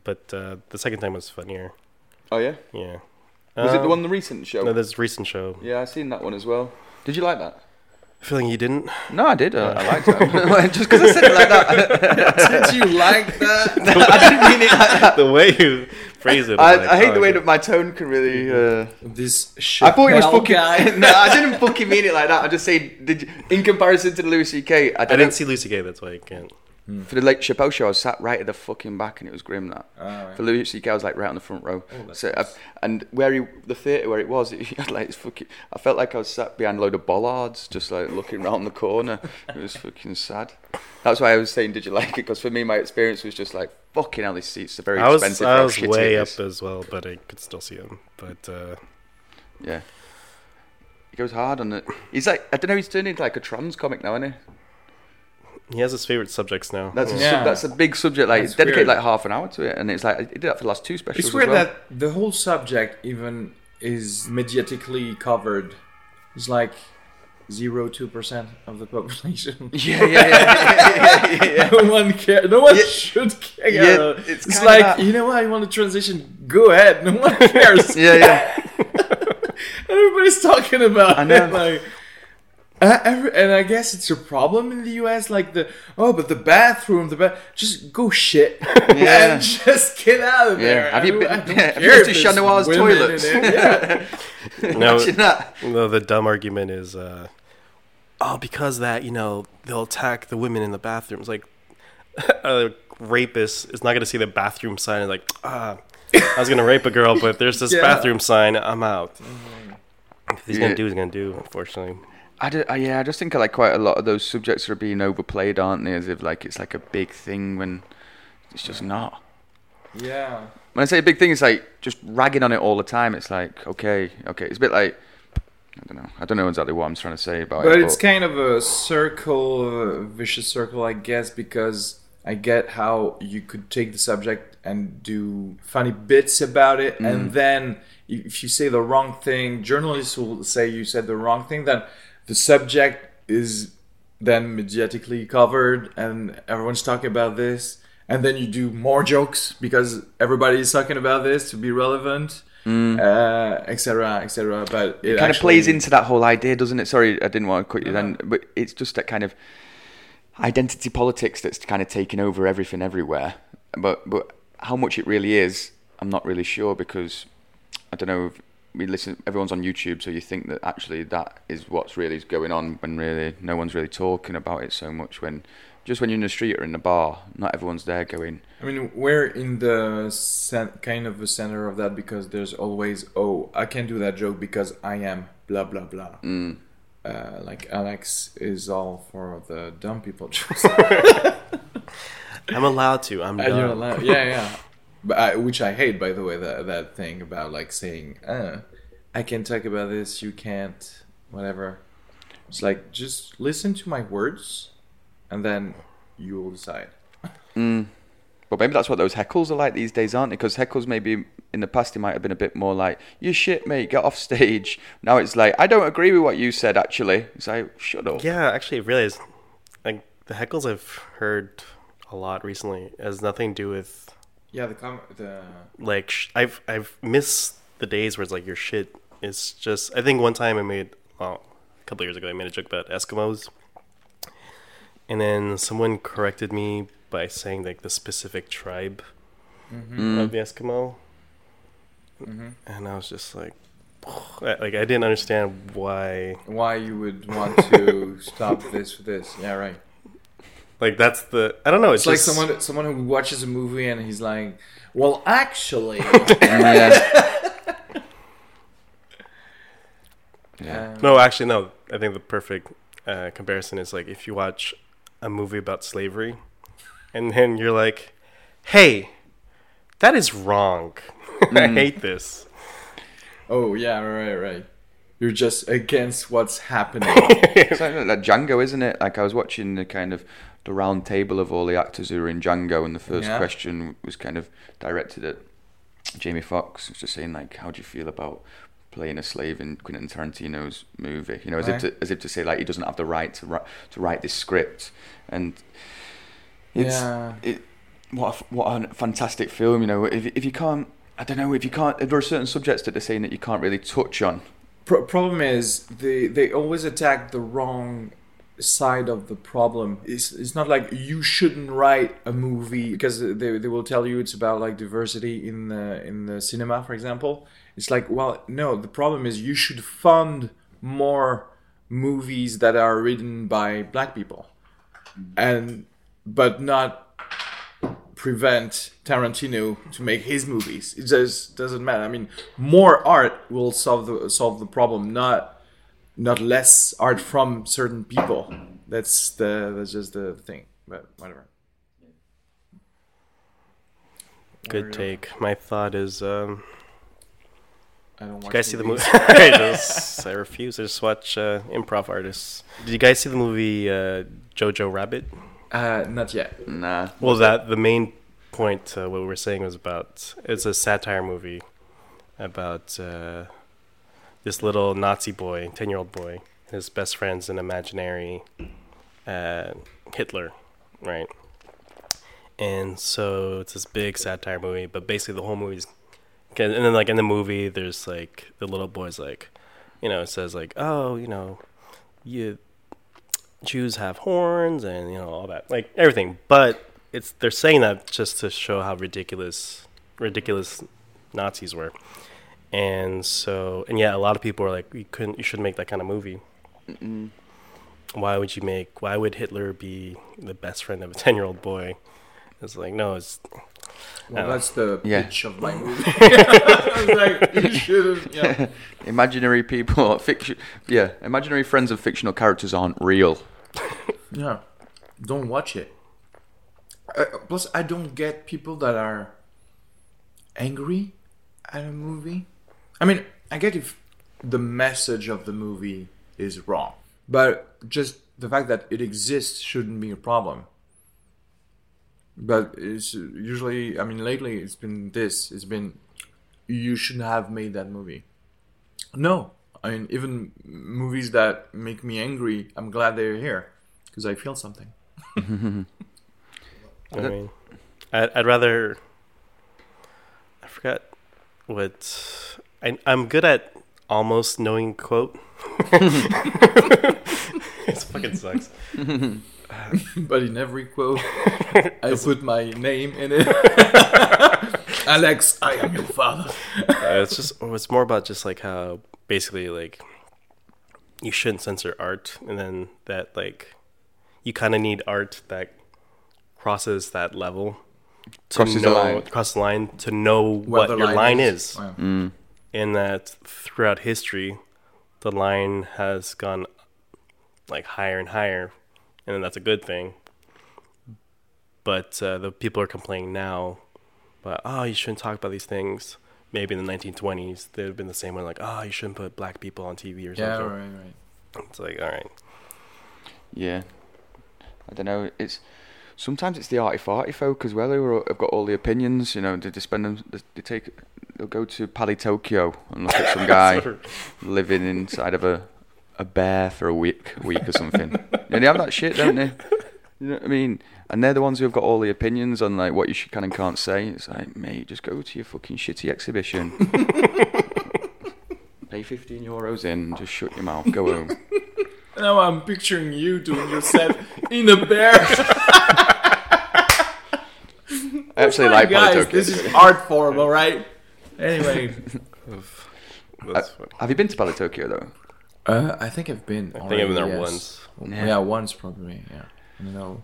but uh, the second time was funnier. Oh yeah. Yeah. Was it the Um, one the recent show? No, this recent show. yeah, I seen that one as well. Did you like that? Feeling you didn't. No, I did. I, I liked it. (laughs) Just because I said it like that. (laughs) Did you like that? (laughs) I didn't mean it like that. the way you phrase it. I, like, I hate oh, the way yeah. that my tone can really. Uh... this I thought he was fucking. guy. no, I didn't fucking mean it like that. I'm just saying, did you, in comparison to the Louis C.K., I, I didn't see Lucy Gay. That's why I can't. Hmm. for the late Chappelle show, I was sat right at the fucking back, and it was grim. That ah, Alright. for Louis C.K., I was like right on the front row. Oh, so, uh, I, and where he, the theatre where it was, (laughs) it had like this fucking. I felt like I was sat behind a load of bollards, just like looking round the corner. It was fucking sad. That's why I was saying, did you like it? Because for me, my experience was just like fucking hell. These seats are very I was expensive. I was way up as well, but I could still see him. But uh, Yeah. He goes hard on it. He's like, I don't know, he's turned into like a trans comic now, isn't he? He has his favorite subjects now. That's a, Yeah. sub, that's a big subject. Like, That's dedicate weird. like half an hour to it, and it's like he did that for the last two specials. It's as weird well. that the whole subject even is mediatically covered. It's like zero two percent of the population. (laughs) Yeah, yeah, yeah, yeah, yeah, yeah. (laughs) no one cares. No one Yeah. should care. Yeah, it's it's like that. you know what? I want to transition. Go ahead. No one (laughs) cares. yeah, yeah. Everybody's talking about I know. it. Like, uh, every, and I guess it's a problem in the U.S. Like the oh, but the bathroom, the ba- just go shit (laughs) Yeah. and just get out of there. Have you been- don't- I don't yeah, (laughs) have you been to there's Chat Noir's women toilets? Yeah. (laughs) No, no, the dumb argument is, uh, oh, because that you know they'll attack the women in the bathrooms. Like a rapist is not going to see the bathroom sign and like, ah, I was going to rape a girl, but there's this Yeah. bathroom sign. I'm out. If he's Yeah. going to do, he's going to do. Unfortunately. I do, uh, yeah, I just think like quite a lot of those subjects are being overplayed, aren't they? As if like it's like a big thing when it's just not. yeah. When I say a big thing, it's like just ragging on it all the time. It's like okay, okay. It's a bit like I don't know. I don't know exactly what I'm trying to say about But it. But it's kind of a circle, a vicious circle, I guess, because I get how you could take the subject and do funny bits about it, Mm. and then if you say the wrong thing, journalists will say you said the wrong thing, then the subject is then mediatically covered, and everyone's talking about this, and then you do more jokes because everybody's talking about this to be relevant. Uh, etc., etc. But Mm. it kind of plays into that whole idea, doesn't it? Sorry, I didn't want to cut you then, but it's just that kind of identity politics that's kind of taking over everything everywhere. But but how much it really is, I'm not really sure because I don't know. If we listen, everyone's on YouTube, so you think that actually that is what's really going on when really no one's really talking about it so much. When just when you're in the street or in the bar, not everyone's there going. I mean, we're in the cen- kind of the center of that because there's always, oh, I can't do that joke because I am blah blah blah. Mm. Uh, like Alex is all for the dumb people jokes. (laughs) I'm allowed to. I'm And you're allowed- yeah, yeah. But I, which I hate, by the way, that that thing about like saying, uh, I can talk about this, you can't, whatever. It's like just listen to my words, and then you will decide. (laughs) Mm. But maybe that's what those heckles are like these days, aren't they? Because heckles maybe in the past it might have been a bit more like, "You shit, mate, get off stage." Now it's like, "I don't agree with what you said." Actually, it's like, "Shut up." Yeah, actually, really, realized like the heckles I've heard a lot recently has nothing to do with Yeah, the com- the like sh- I've I've missed the days where it's like your shit is just. I think one time I made well a couple years ago I made a joke about Eskimos, and then someone corrected me by saying like the specific tribe Mm-hmm. of the Eskimo, and I was just like, like I didn't understand why. Why you would want to (laughs) stop this with this? Yeah, right. Like that's the I don't know. It's, It's like someone someone who watches a movie and he's like, "Well, actually." (laughs) (laughs) yeah. Yeah. uh, No, actually, no. I think the perfect uh, comparison is like if you watch a movie about slavery, and then you're like, "Hey, that is wrong. (laughs) I hate this." Oh yeah, right, right. You're just against what's happening. (laughs) It's like, like Django, isn't it? Like I was watching the kind of the round table of all the actors who were in Django, and the first Yeah. question was kind of directed at Jamie Foxx. Was just saying like, how do you feel about playing a slave in Quentin Tarantino's movie? You know, as Right. if to, as if to say like he doesn't have the right to ri- to write this script, and it's yeah. it, what a, what a fantastic film. You know, if if you can't. I don't know if you can't. if There are certain subjects that they're saying that you can't really touch on. Pro- problem is they they always attack the wrong side of the problem. It's it's not like you shouldn't write a movie because they they will tell you it's about like diversity in the in the cinema, for example. It's like well, no, the problem is you should fund more movies that are written by black people, and but not prevent Tarantino to make his movies. It just doesn't matter. I mean, more art will solve the solve the problem, not not less art from certain people. That's the that's just the thing. But whatever. Good take. My thought is, um, I don't did you guys see the movie? (laughs) I just I refuse. I just watch uh, improv artists. Did you guys see the movie uh, Jojo Rabbit? Uh, not yet. Nah. Well, that the main point uh, what we were saying was about it's a satire movie about uh, this little Nazi boy, ten year old boy. His best friend's an imaginary uh, Hitler, right? And so it's this big satire movie, but basically the whole movie's and then like in the movie, there's like the little boy's like, you know, it says like, oh, you know, you Jews have horns and you know all that, like everything. But it's they're saying that just to show how ridiculous, ridiculous Nazis were. And so, and yeah, a lot of people are like, you couldn't, you shouldn't make that kind of movie. Why would you make? Why would Hitler be the best friend of a (laughs) ten-year-old boy? It's like no, it's Well, that's the Yeah. pitch of my movie. (laughs) I was like, (laughs) you. Yeah. Imaginary people, fiction. Yeah, imaginary friends of fictional characters aren't real. (laughs) Yeah. Don't watch it. Uh, plus, I don't get people that are angry at a movie. I mean, I get if the message of the movie is wrong, but just the fact that it exists shouldn't be a problem. But it's usually, I mean, lately it's been this. It's been, you shouldn't have made that movie. No, I mean, even movies that make me angry, I'm glad they're here because I feel something. (laughs) I mean, I'd, I'd rather. I forgot what. I, I'm good at almost knowing quote. (laughs) it fucking sucks. (laughs) But in every quote, I put my name in it. Alex, I am your father. Uh, it's just it's more about just like how basically like you shouldn't censor art, and then that like you kind of need art that crosses that level to Crosses the know line. cross the line to know Where what the your line is. Wow. in that throughout history, the line has gone like higher and higher, and then that's a good thing. But uh, the people are complaining now, but oh, you shouldn't talk about these things. Maybe in the 1920s, they'd have been the same way, like oh, you shouldn't put black people on TV or Yeah, something. right, right. It's like all right, Yeah, I don't know. It's sometimes it's the arty farty folk as well who are, have got all the opinions. You know, they, they spend them. They, they take. They'll go to Pali Tokyo and look at some (laughs) guy living inside of a a bear for a week, week or something. (laughs) and they have that shit, don't they? You know what I mean? And they're the ones who have got all the opinions on like what you should, can and can't say. It's like, mate, just go to your fucking shitty exhibition. (laughs) Pay fifteen euros in, and just shut your mouth, go home. (laughs) Now I'm picturing you doing your set in a bear. I actually like guys. Polytokyo. This is art form, all right. Anyway, That's funny. Have you been to Polytokyo though? uh, I think I've been. I think I've been there already, once. Yeah. Yeah. once probably. Yeah. I don't know.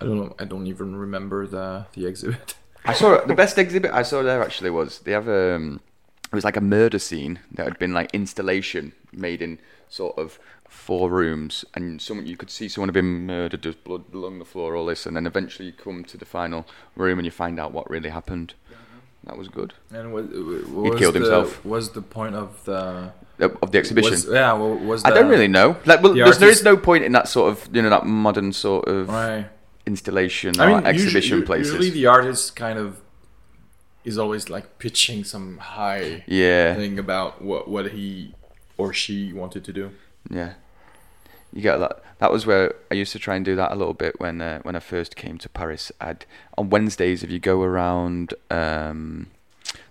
I don't know. I don't even remember the the exhibit. I saw the best exhibit I saw there actually was they have um it was like a murder scene that had been like installation made in sort of four rooms and someone you could see someone had been murdered there's blood along the floor all this and then eventually you come to the final room and you find out what really happened that was good And was, was killed the, himself. Was the point of the of the exhibition Was, yeah. wa- Was I don't really know like well the there's, there is no point in that sort of you know that modern sort of Right. Installation I or exhibition usually, places Usually, the artist kind of is always like pitching some high yeah thing about what what he or she wanted to do. Yeah, you get that. That was where I used to try and do that a little bit when uh, when I first came to Paris. I'd on Wednesdays if you go around um,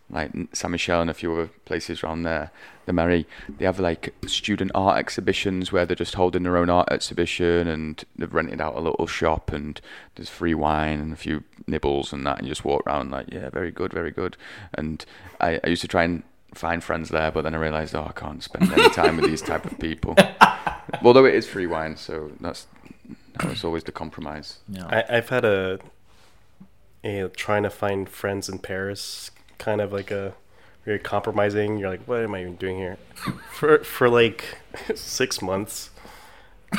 like Saint Michel and a few other places around there, the Marais, they have like student art exhibitions where they're just holding their own art exhibition and they've rented out a little shop and there's free wine and a few nibbles and that and you just walk around like yeah very good very good. And I, I used to try and find friends there but then I realised oh I can't spend any time with these type of people. (laughs) Although it is free wine so that's that was always the compromise. Yeah. I, I've had a a trying to find friends in Paris, kind of like a very compromising. You're like, what am I even doing here? (laughs) For for like (laughs) six months,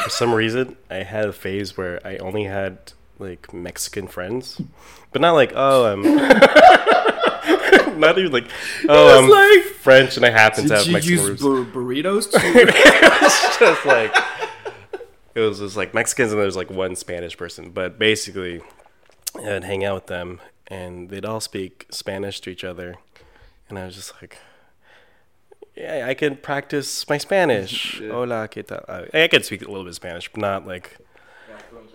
for some reason, I had a phase where I only had like Mexican friends, but not like oh I'm. Um, (laughs) not even like, oh, I'm like- French and I happen to have you Mexican use roots. bur- burritos? It's just like it was just like Mexicans and there's like one Spanish person, but basically I'd hang out with them and they'd all speak Spanish to each other, and I was just like, yeah, I can practice my Spanish. (laughs) Hola, qué tal? I, I could speak a little bit of Spanish, but not like.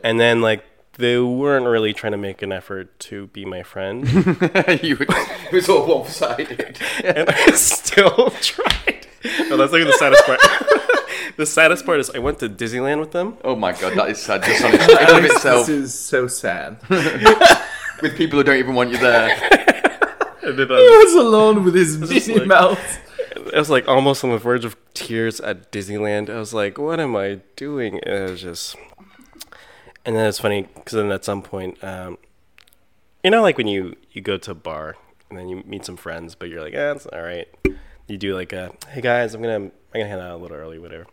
And then like they weren't really trying to make an effort to be my friend, (laughs) you would, it was all one-sided (laughs) and I still tried. No, that's like the saddest part. the saddest part is I went to Disneyland with them. oh my god that is sad just on its itself this is so sad. With people who don't even want you there (laughs) And then, he um, was alone with his just Minnie like- Mouse. I was like almost on the verge of tears at Disneyland. I was like, "What am I doing?" And it was just, and then it's funny because then at some point, um, you know, like when you you go to a bar and then you meet some friends, but you're like, "Yeah, it's all right." You do like a, "Hey guys, I'm gonna I'm gonna head out a little early, whatever."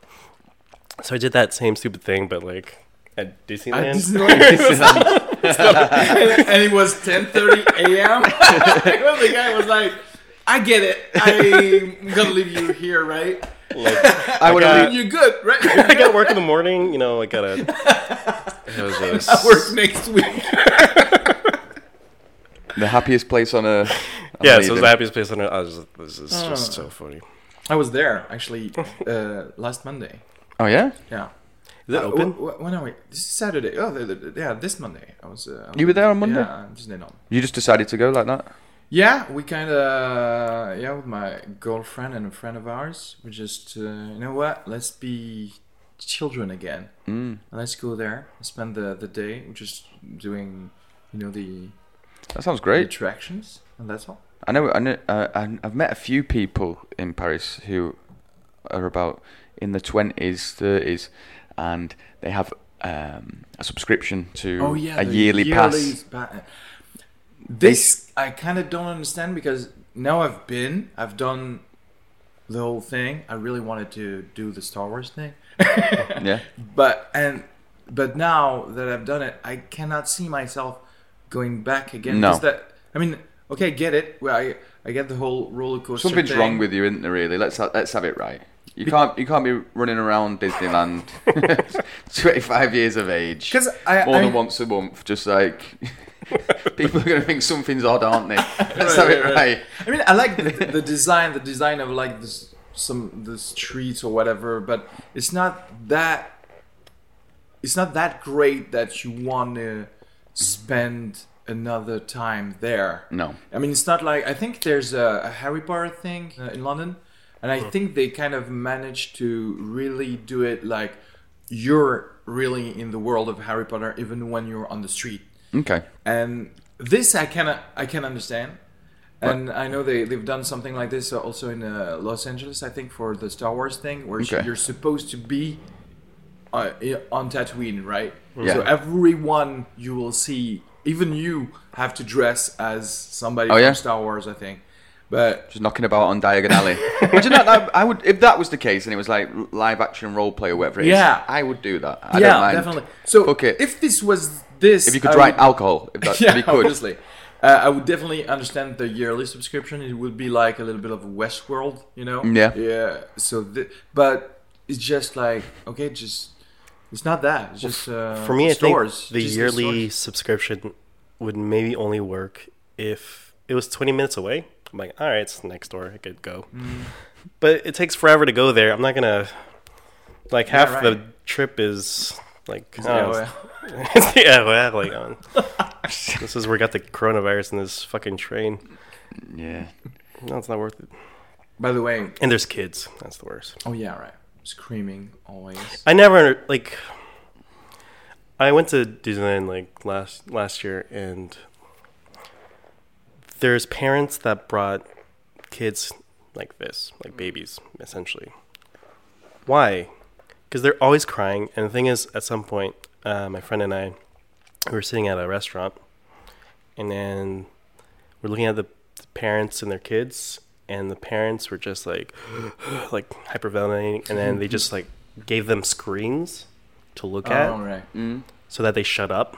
So I did that same stupid thing, but like at At Disneyland. Disneyland. (laughs) (laughs) and, and it was 10:30 a.m. (laughs) the guy was like, "I get it. I'm gonna leave you here, right? like, (laughs) I would got- have You're good, right? I got work in the morning. You know, I gotta. It was I work next week." the happiest place on earth I'm yeah, so it was the happiest place on earth. I was this is just so funny. I was there actually uh, last Monday. oh yeah Yeah. It Uh, open? wh- wh- when are we? This is Saturday. Oh, the, the, yeah, this Monday. I was. Uh, You were there on Monday? Yeah, Disneyland. you just decided to go like that Yeah, we kind of yeah with my girlfriend and a friend of ours. We just uh, you know what? Let's be children again. mm. Let's go there. Spend the the day just doing you know the, that sounds great attractions and that's all. I know, I know uh, I've met a few people in Paris who are about in the 20s, 30s, and they have um, a subscription to Oh yeah, a yearly, pass. pa- This I kind of don't understand because now I've been, I've done the whole thing. I really wanted to do the Star Wars thing, (laughs) Yeah. but and but now that I've done it, I cannot see myself going back again. No. That I mean, okay, get it. Well, I I get the whole roller coaster. Something's thing. wrong with you, isn't there? Really, let's ha- let's have it right. You can't you can't be running around Disneyland, (laughs) (laughs) 25 years of age, 'Cause I- more I- than once a month. Just like (laughs) people are going to think something's odd, aren't they? Let's have it right, right. I mean, I like the, the design, the design of like this some the streets or whatever, but it's not that. It's not that great that you want to spend another time there. No. I mean, it's not like I think there's a, a Harry Potter thing uh, in London, and I think they kind of managed to really do it like you're really in the world of Harry Potter, even when you're on the street Okay. and this I can I can understand, and I know they they've done something like this also in uh, Los Angeles. I think for the Star Wars thing, where Okay. you're supposed to be uh, on Tatooine, right? Yeah. So everyone you will see, even you, have to dress as somebody Oh, from yeah? Star Wars. I think, but Just knocking about on Diagon Alley. (laughs) Imagine that, that- I would if that was the case and it was like live action role play or whatever it is. Yeah. I would do that. I yeah, don't mind. definitely. So Fuck it. if this was this, If you could I write would- alcohol, if, that, (laughs) yeah, if you could. obviously. Uh, I would definitely understand the yearly subscription. It would be like a little bit of Westworld, you know? Yeah. Yeah. So, th- but it's just like okay, just it's not that. It's just uh, For me, I stores. think the just yearly stores. subscription would maybe only work if it was 20 minutes away. I'm like, all right, it's next door. I could go. Mm. But it takes forever to go there. I'm not gonna like Yeah, half right. the trip is like (laughs) Yeah, oh, well, it's- yeah, well, like um, (laughs) this is where we got the coronavirus in this fucking train. Yeah. No, it's not worth it. By the way, And there's kids. That's the worst. oh yeah, right. Screaming always. I never like. I went to Disneyland like last last year, and there's parents that brought kids like this, like babies, essentially. Why? Because they're always crying, and the thing is, at some point, uh, my friend and I, we were sitting at a restaurant, and then we're looking at the, the parents and their kids, and the parents were just like, (gasps) like hyperventilating, and then they just like gave them screens to look at Oh right. Mm. so that they shut up,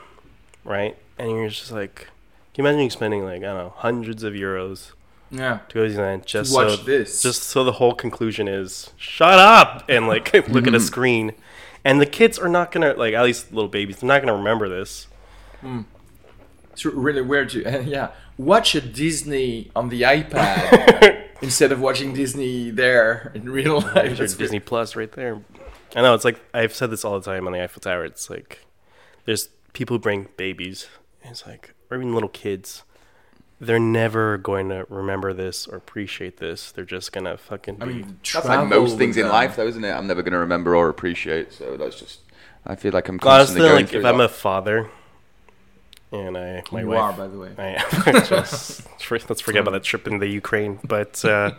right? And you're just like, can you imagine you spending like I don't know hundreds of euros Yeah. to go to Disneyland just watch so this. just so the whole conclusion is shut up and like (laughs) look at a mm-hmm. screen, and the kids are not gonna like at least little babies they're not gonna remember this. Mm. It's really weird to (laughs) yeah. Watch a Disney on the iPad (laughs) instead of watching Disney there in real life. There's your That's Disney Plus right there. I know it's like I've said this all the time on the Eiffel Tower. It's like there's people who bring babies. and It's like or even little kids. They're never going to remember this or appreciate this. They're just gonna fucking. I be- mean, That's like most things in life, though, isn't it? I'm never going to remember or appreciate. So that's just. I feel like I'm Honestly, constantly going like through if I'm a father, and I my You wife, are, by the way. I (laughs) am. just let's forget about that trip in the Ukraine. But uh,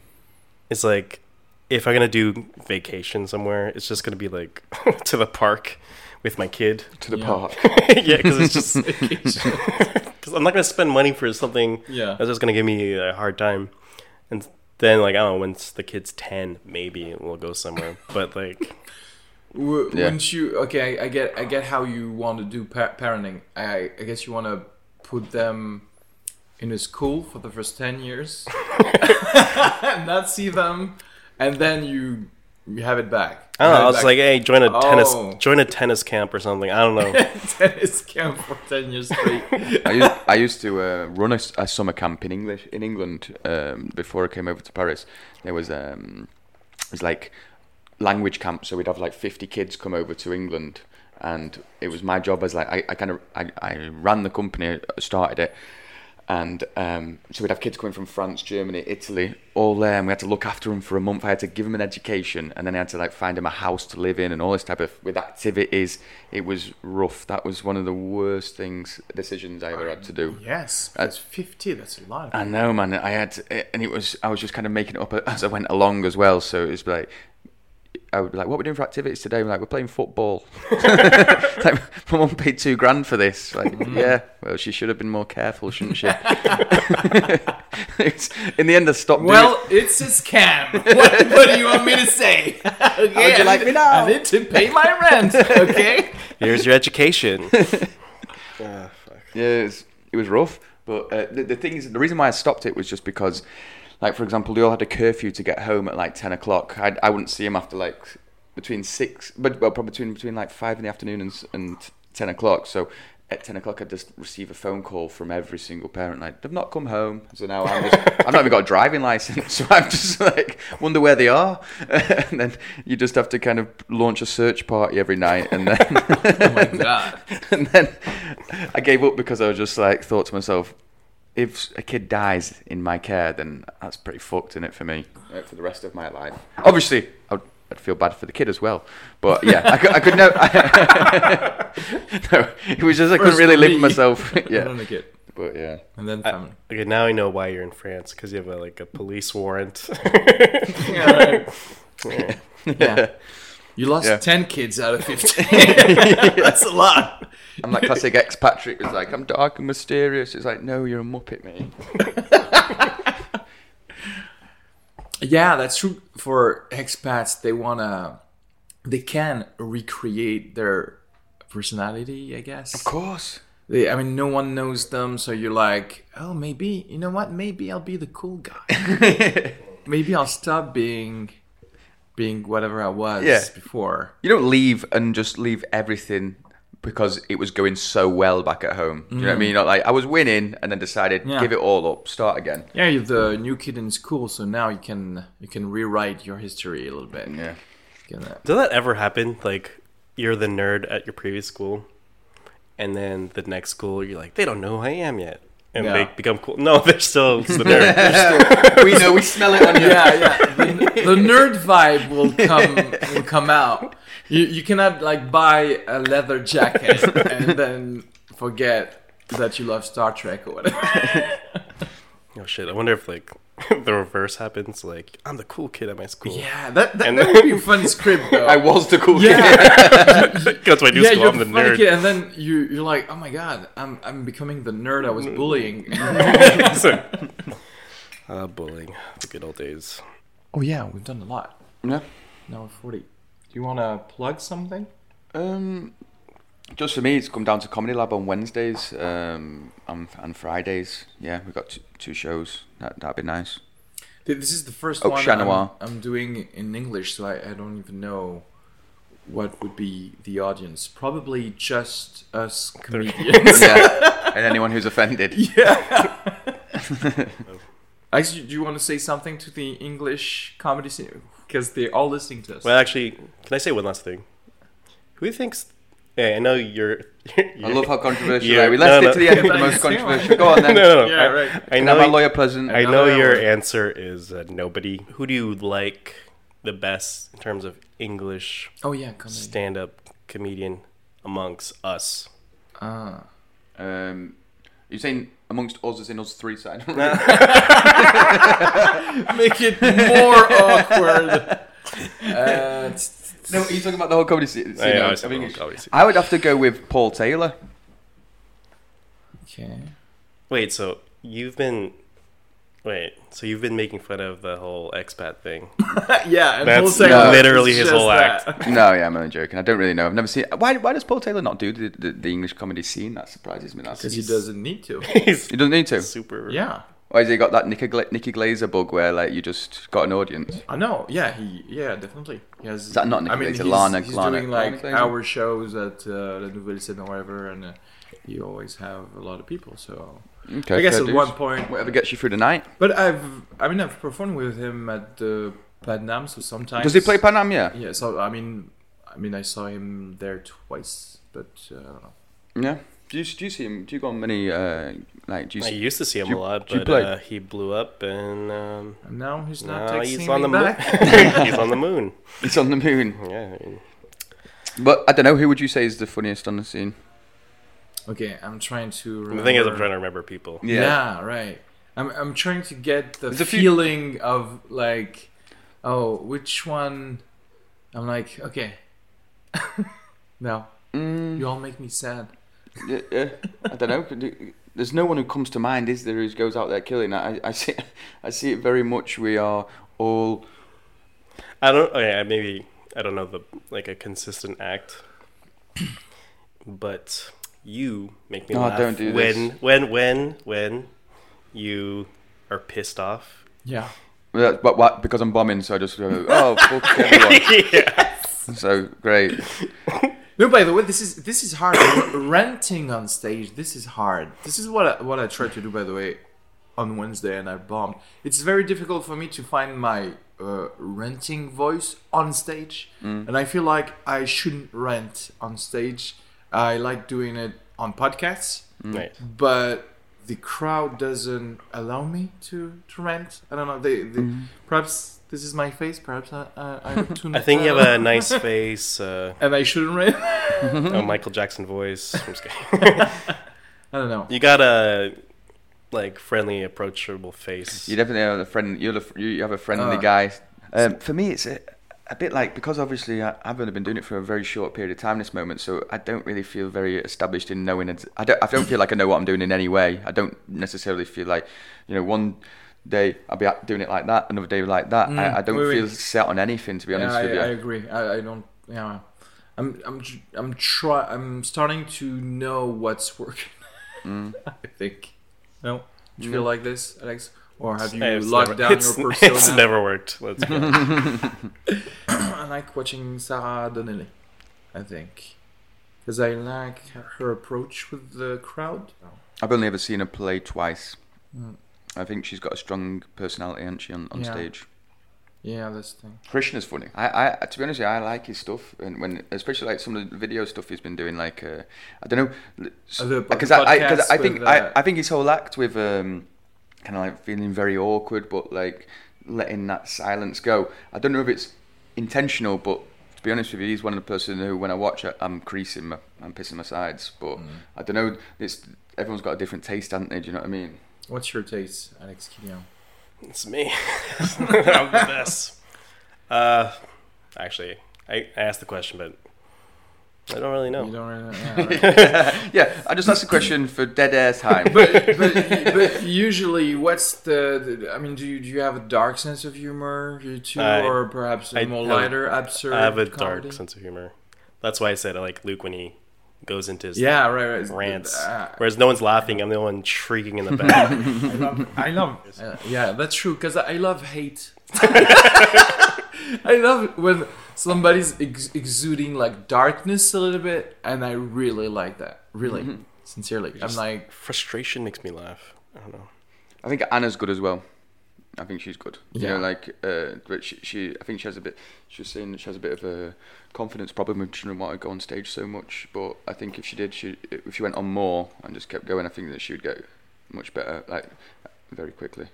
(laughs) it's like if I'm gonna do vacation somewhere, it's just gonna be like (laughs) to the park with my kid. to the Yeah. park. (laughs) yeah, because it's just (laughs) (laughs) because I'm not gonna spend money for something Yeah. that's just gonna give me a hard time. And then like I don't know, once the kid's ten, maybe we'll go somewhere. But like W- Yeah. Wouldn't you? Okay, I, I get, I get how you want to do pa- parenting. I, I guess you want to put them in a school for the first ten years, and not see them, and then you, you have it back. I don't know. I was back. like, hey, join a Oh. tennis, join a tennis camp or something. I don't know. (laughs) tennis camp for ten years straight. (laughs) I used, I used to uh, run a summer camp in English in England um, before I came over to Paris. There was um, it was like language camp, so we'd have like 50 kids come over to England, and it was my job as like I, I kind of I, I ran the company, started it, and um, so we'd have kids coming from France, Germany, Italy, all there, and we had to look after them for a month. I had to give them an education, and then I had to like find them a house to live in, and all this type of with activities. It was rough. That was one of the worst things decisions I ever had to do. yes, that's fifty. That's a lot. I know, man. I had, to, and it was. I was just kind of making it up as I went along as well. So it was like, I would be like, "What are we doing for activities today?" We're like, "We're playing football." (laughs) like, my mum paid two grand for this. Like, yeah. Well, she should have been more careful, shouldn't she? (laughs) It's- in the end, I stopped. Well, it's a scam. (laughs) what, what do you want me to say? okay, would you I like me now? I need to pay my rent. Okay. Here's your education. Fuck. Yeah, it was, it was rough. But uh, the, the thing is, the reason why I stopped it was just because, like, for example, they all had a curfew to get home at like 10 o'clock. I'd, I wouldn't see them after like between six, but well, probably between, between like five in the afternoon and, and 10 o'clock. So at 10 o'clock, I'd just receive a phone call from every single parent, like, they've not come home. So now I'm just, (laughs) I've not even got a driving license. (laughs) So I'm just like, wonder where they are. (laughs) and then you just have to kind of launch a search party every night. And then. Oh my god. and then I gave up because I was just like thought to myself, if a kid dies in my care, then that's pretty fucked in it for me uh, for the rest of my life. Obviously, I would I'd feel bad for the kid as well. But yeah, I could, I could know. (laughs) no, it was just I couldn't really for live me, with myself. And yeah, then the kid. but yeah. And then family. Okay, now I know why you're in France because you have a, like a police warrant. (laughs) yeah. right. (laughs) yeah. You lost Yeah. 10 kids out of 15. (laughs) (laughs) That's a lot. I'm that classic ex-Patrick was like, I'm dark and mysterious. It's like, no, you're a muppet, mate. (laughs) Yeah, that's true. For expats, they want to, they can recreate their personality, I guess. Of course. They, I mean, no one knows them, so you're like, oh, maybe, you know what? Maybe I'll be the cool guy. maybe I'll stop being, being whatever I was Yeah. before. You don't leave and just leave everything because it was going so well back at home. Do you know what I mean? Not like I was winning and then decided Yeah. give it all up, start again. Yeah, you're the new kid in school, so now you can you can rewrite your history a little bit. Yeah. You can, uh, Does that ever happen? Like you're the nerd at your previous school, and then the next school you're like, they don't know who I am yet, and Yeah. they become cool. No, (laughs) they're still the nerd. (laughs) we know, we smell it on you. yeah, yeah. (laughs) The, the nerd vibe will come will come out. You you cannot like buy a leather jacket and then forget that you love Star Trek or whatever. oh shit! I wonder if like (laughs) the reverse happens. Like I'm the cool kid at my school. Yeah, that that, And that then- would be a funny script though. (laughs) I was the cool yeah, kid. (laughs) That's my new yeah, school. you're I'm the the nerd. kid, and then you you're like, oh my god, I'm I'm becoming the nerd I was bullying. Ah, bullying. The good old days. oh yeah, we've done a lot. Yeah. Now we're forty. Do you want to plug something? Um, just for me, it's come down to Comedy Lab on Wednesdays um, and, and Fridays. Yeah, we've got two, two shows. That, that'd be nice. This is the first Oak one Chat I'm, Noir. I'm doing in English, so I, I don't even know what would be the audience. Probably just us (laughs) comedians. Yeah. (laughs) and anyone who's offended. yeah. (laughs) Actually, do you want to say something to the English comedy scene? Because they're all listening to us. Well, actually, can I say one last thing? Who think's? Yeah, I know you're. (laughs) you're I love how controversial Yeah, we left no, it to the end for the no. most (laughs) controversial. Go on then. no, no, no. Yeah, I, right. I I know. my lawyer present. I know Another your one. answer is uh, nobody. Who do you like the best in terms of English oh yeah, comedy. stand-up comedian amongst us? ah. Um, you're saying amongst us as in us three side? (laughs) Make it more awkward. Uh, t- no, are you talking about the whole comedy scene? I know, I, I mean, comedy scene. I would have to go with Paul Taylor. okay. Wait, so you've been. Wait, so you've been making fun of the whole expat thing? (laughs) yeah, and That's Paul Taylor literally his whole that. act. (laughs) No, yeah, I'm only joking. I don't really know. I've never seen. Why? Why does Paul Taylor not do the, the, the English comedy scene? That surprises me. That's Because he doesn't need to. (laughs) He doesn't need to. super. Yeah. Or has he got that Nicky, Gla- Nicky Glazer bug where like you just got an audience? I know. Yeah, he. Yeah, definitely. He has. Is that not I mean, Glazer? he's, Lana- he's Lana- doing like Lana hour shows at uh, the Nouvelle Scène or whatever, and uh, he always have a lot of people. So Okay, I guess at dues. one point. whatever gets you through the night. But I've. I mean, I've performed with him at the Paname, so sometimes. Does he play Paname? Yeah. Yeah. So I mean, I mean, I saw him there twice, but uh, I don't know. Yeah. Do you, do you see him? Do you go on many uh, like? Do you I used to see him you- a lot, but play? uh, he blew up, and um, And now he's not now texting he's me on the moon. (laughs) he's on the moon. He's on the moon. (laughs) Yeah. I mean, But I don't know. Who would you say is the funniest on the scene? okay, I'm trying to. Remember. The thing is, I'm trying to remember people. Yeah. right. I'm I'm trying to get the There's a few- feeling of like, oh, which one? I'm like, okay. (laughs) no, Mm, you all make me sad. yeah, yeah. I don't know. Could you- There's no one who comes to mind, is there? Who goes out there killing? I, I see. (laughs) I see it very much. We are all. I don't. Oh yeah, maybe I don't know the like a consistent act, but you make me Oh, laugh don't do when this. when when when you are pissed off. Yeah. But, but what? Because I'm bombing, so I just go. Oh, fuck (laughs) everyone. yeah. So great. (laughs) No, by the way, this is this is hard. R- (coughs) Ranting on stage, this is hard. This is what I, what I tried to do, by the way, on Wednesday, and I bombed. It's very difficult for me to find my uh, ranting voice on stage, and I feel like I shouldn't rant on stage. I like doing it on podcasts, Right. but the crowd doesn't allow me to to rant. I don't know. They, they perhaps this is my face. Perhaps I I, I look too. (laughs) I think you have a nice face. Uh, and I shouldn't rant. (laughs) a Michael Jackson voice. I'm just kidding. (laughs) I don't know. you got a like friendly, approachable face. You definitely have a friend. You're the, you have a friendly Uh, guy. Um, for me, it's a, a bit like because obviously I, I've only been doing it for a very short period of time this moment, so I don't really feel very established in knowing. It. I don't. I don't feel like I know what I'm doing in any way. I don't necessarily feel like, you know, one day I'll be doing it like that, another day like that. I, I don't wait, wait. feel set on anything to be honest yeah, with I, you. I agree. I, I don't. Yeah, I'm I'm I'm try I'm starting to know what's working. Mm. (laughs) I think. No, do you feel like this, Alex? Or have you It's locked never- down it's, your (laughs) persona? It's never worked. Let's be honest. (laughs) I like watching Sarah Donnelly. I think because I like her approach with the crowd. I've only ever seen her play twice. Mm. I think she's got a strong personality, hasn't she, on, on Yeah. stage? Yeah, that's the thing. Krishna's funny. I, I, to be honest, with you, I like his stuff, and when especially like some of the video stuff he's been doing, like uh, I don't know, Uh, the because I, I, 'cause podcast I think with, I, uh, I think his whole act with um, kind of like feeling very awkward, but like letting that silence go. I don't know if it's intentional, but to be honest with you, he's one of the person who, when I watch it, I'm creasing, my, I'm pissing my sides. But Mm. I don't know. It's everyone's got a different taste, haven't they? Do you know what I mean? What's your taste, Alex Quillien? It's me. (laughs) I'm the best. Uh, actually, I, I asked the question, but I don't really know. You don't really know. (laughs) Yeah, right. (laughs) yeah, I just asked a question for dead air time. (laughs) but, but but usually, what's the, the? I mean, do you do you have a dark sense of humor, you two, I- or perhaps a I more have- lighter, absurd? I have a comedy? dark sense of humor. That's why I said I like Luke when he goes into his Yeah, right, right. rants. Uh, Whereas no one's laughing, I'm the one shrieking in the back. I love, I love uh, yeah, that's true. Because I love hate. I love when somebody's ex- exuding like darkness a little bit, and I really like that. Really, Mm-hmm. sincerely, I'm like, Frustration makes me laugh. I don't know. I think Anna's good as well. I think she's good. You Yeah. know, like, uh, but she, she, I think she has a bit. She was saying that she has a bit of a confidence problem and she didn't want to go on stage so much. But I think if she did, she, if she went on more and just kept going, I think that she would get much better, like, very quickly.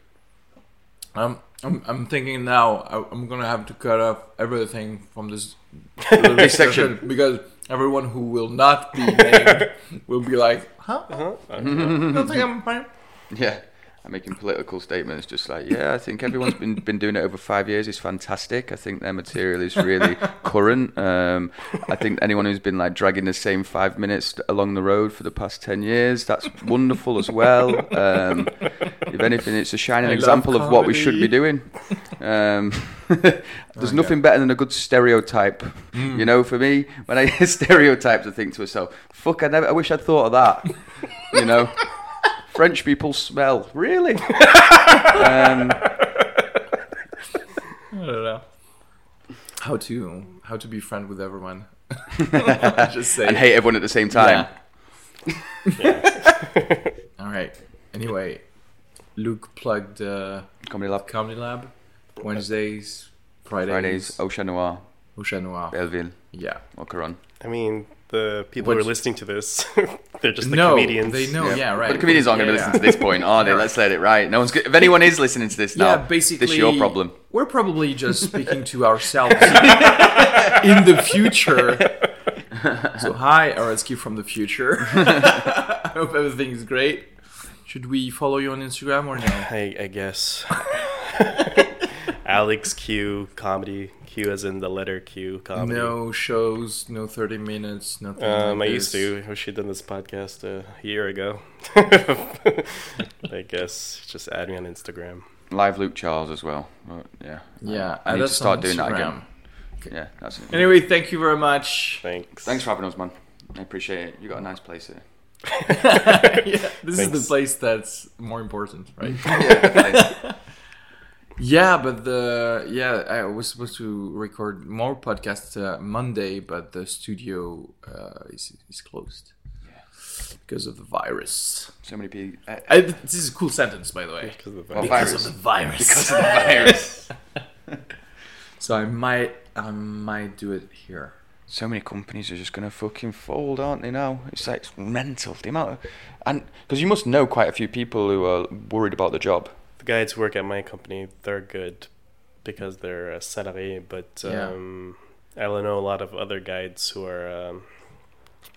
I'm, I'm, I'm thinking now I, I'm gonna have to cut off everything from this (laughs) little section. because everyone who will not be named (laughs) will be like, huh? Uh-huh. You don't think I'm fine? (laughs) Yeah. I'm making political statements just like, yeah, I think everyone's been, been doing it over five years is fantastic. I think their material is really current. Um, I think anyone who's been like dragging the same five minutes along the road for the past 10 years, that's wonderful as well. Um, if anything, it's a shining I example of what we should be doing. Um, (laughs) there's Oh, nothing better than a good stereotype. Hmm. You know, for me, when I hear (laughs) stereotypes, I think to myself, fuck, I, never, I wish I'd thought of that. you know? French people smell. Really? (laughs) um, I don't know. How to how to be friend with everyone. Just say and hate everyone at the same time. Yeah. All right. Anyway, Luke plugged uh, Comedy Lab. Comedy Lab Wednesdays, Fridays, Fridays, Ocean Noir, au Chat Noir. Belleville, Yeah. Ocaron. I mean, the people who are listening to this, (laughs) they're just the no, comedians. they know. Yeah, right. But the comedians aren't going to Yeah, listen to this point, are they? Let's let it right. No one's. Go- if anyone is listening to this now, Yeah, basically, this is your problem. We're probably just speaking to ourselves (laughs) in the future. (laughs) so, hi, Arezki from the future. I hope everything is great. Should we follow you on Instagram or no? I, I guess. (laughs) Alex Q comedy. Q as in the letter Q comedy. No shows, no 30 minutes, nothing. Um, I used this. to. I wish she'd done this podcast a year ago. (laughs) I guess just add me on Instagram. Live Luke Charles as well. But, yeah. Yeah, I uh, need to start on doing that Instagram. again. Yeah, that's it. Anyway, thank you very much. Thanks. Thanks for having us, man. I appreciate it. You got a nice place here. (laughs) yeah, this is the place that's more important, right? (laughs) yeah, (laughs) yeah, but the yeah, I was supposed to record more podcasts uh, Monday, but the studio uh, is is closed because of the virus. so many people. Uh, I, this is a cool sentence, by the way. Because of the Well, Because of the virus. because of the virus. so I might I might do it here. So many companies are just gonna fucking fold, aren't they? Now it's like it's mental the amount of, and because you must know quite a few people who are worried about the job. The guys who work at my company, they're good because they're a salarié, but Yeah. um, I don't know a lot of other guides who are um,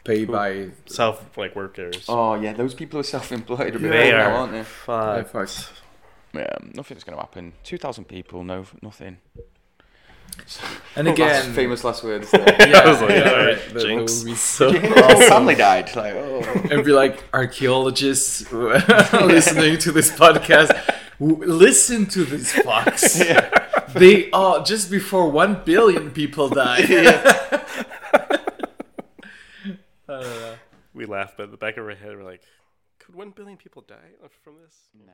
Paid by self like workers. Oh yeah, those people are self-employed a bit they now, are aren't they? by fucked. fucked. Yeah, nothing's gonna happen. Two thousand people, no, nothing. And Last- again, famous last words. (laughs) yeah, I was like, yeah, right, that- that jinx. would be (laughs) so oh, family died. Like, oh. and be like archaeologists (laughs) listening to this podcast. Listen to these fucks. They are just before one billion people died. Uh, we laugh, but at the back of our head, we're like, could one billion people die from this? Nah.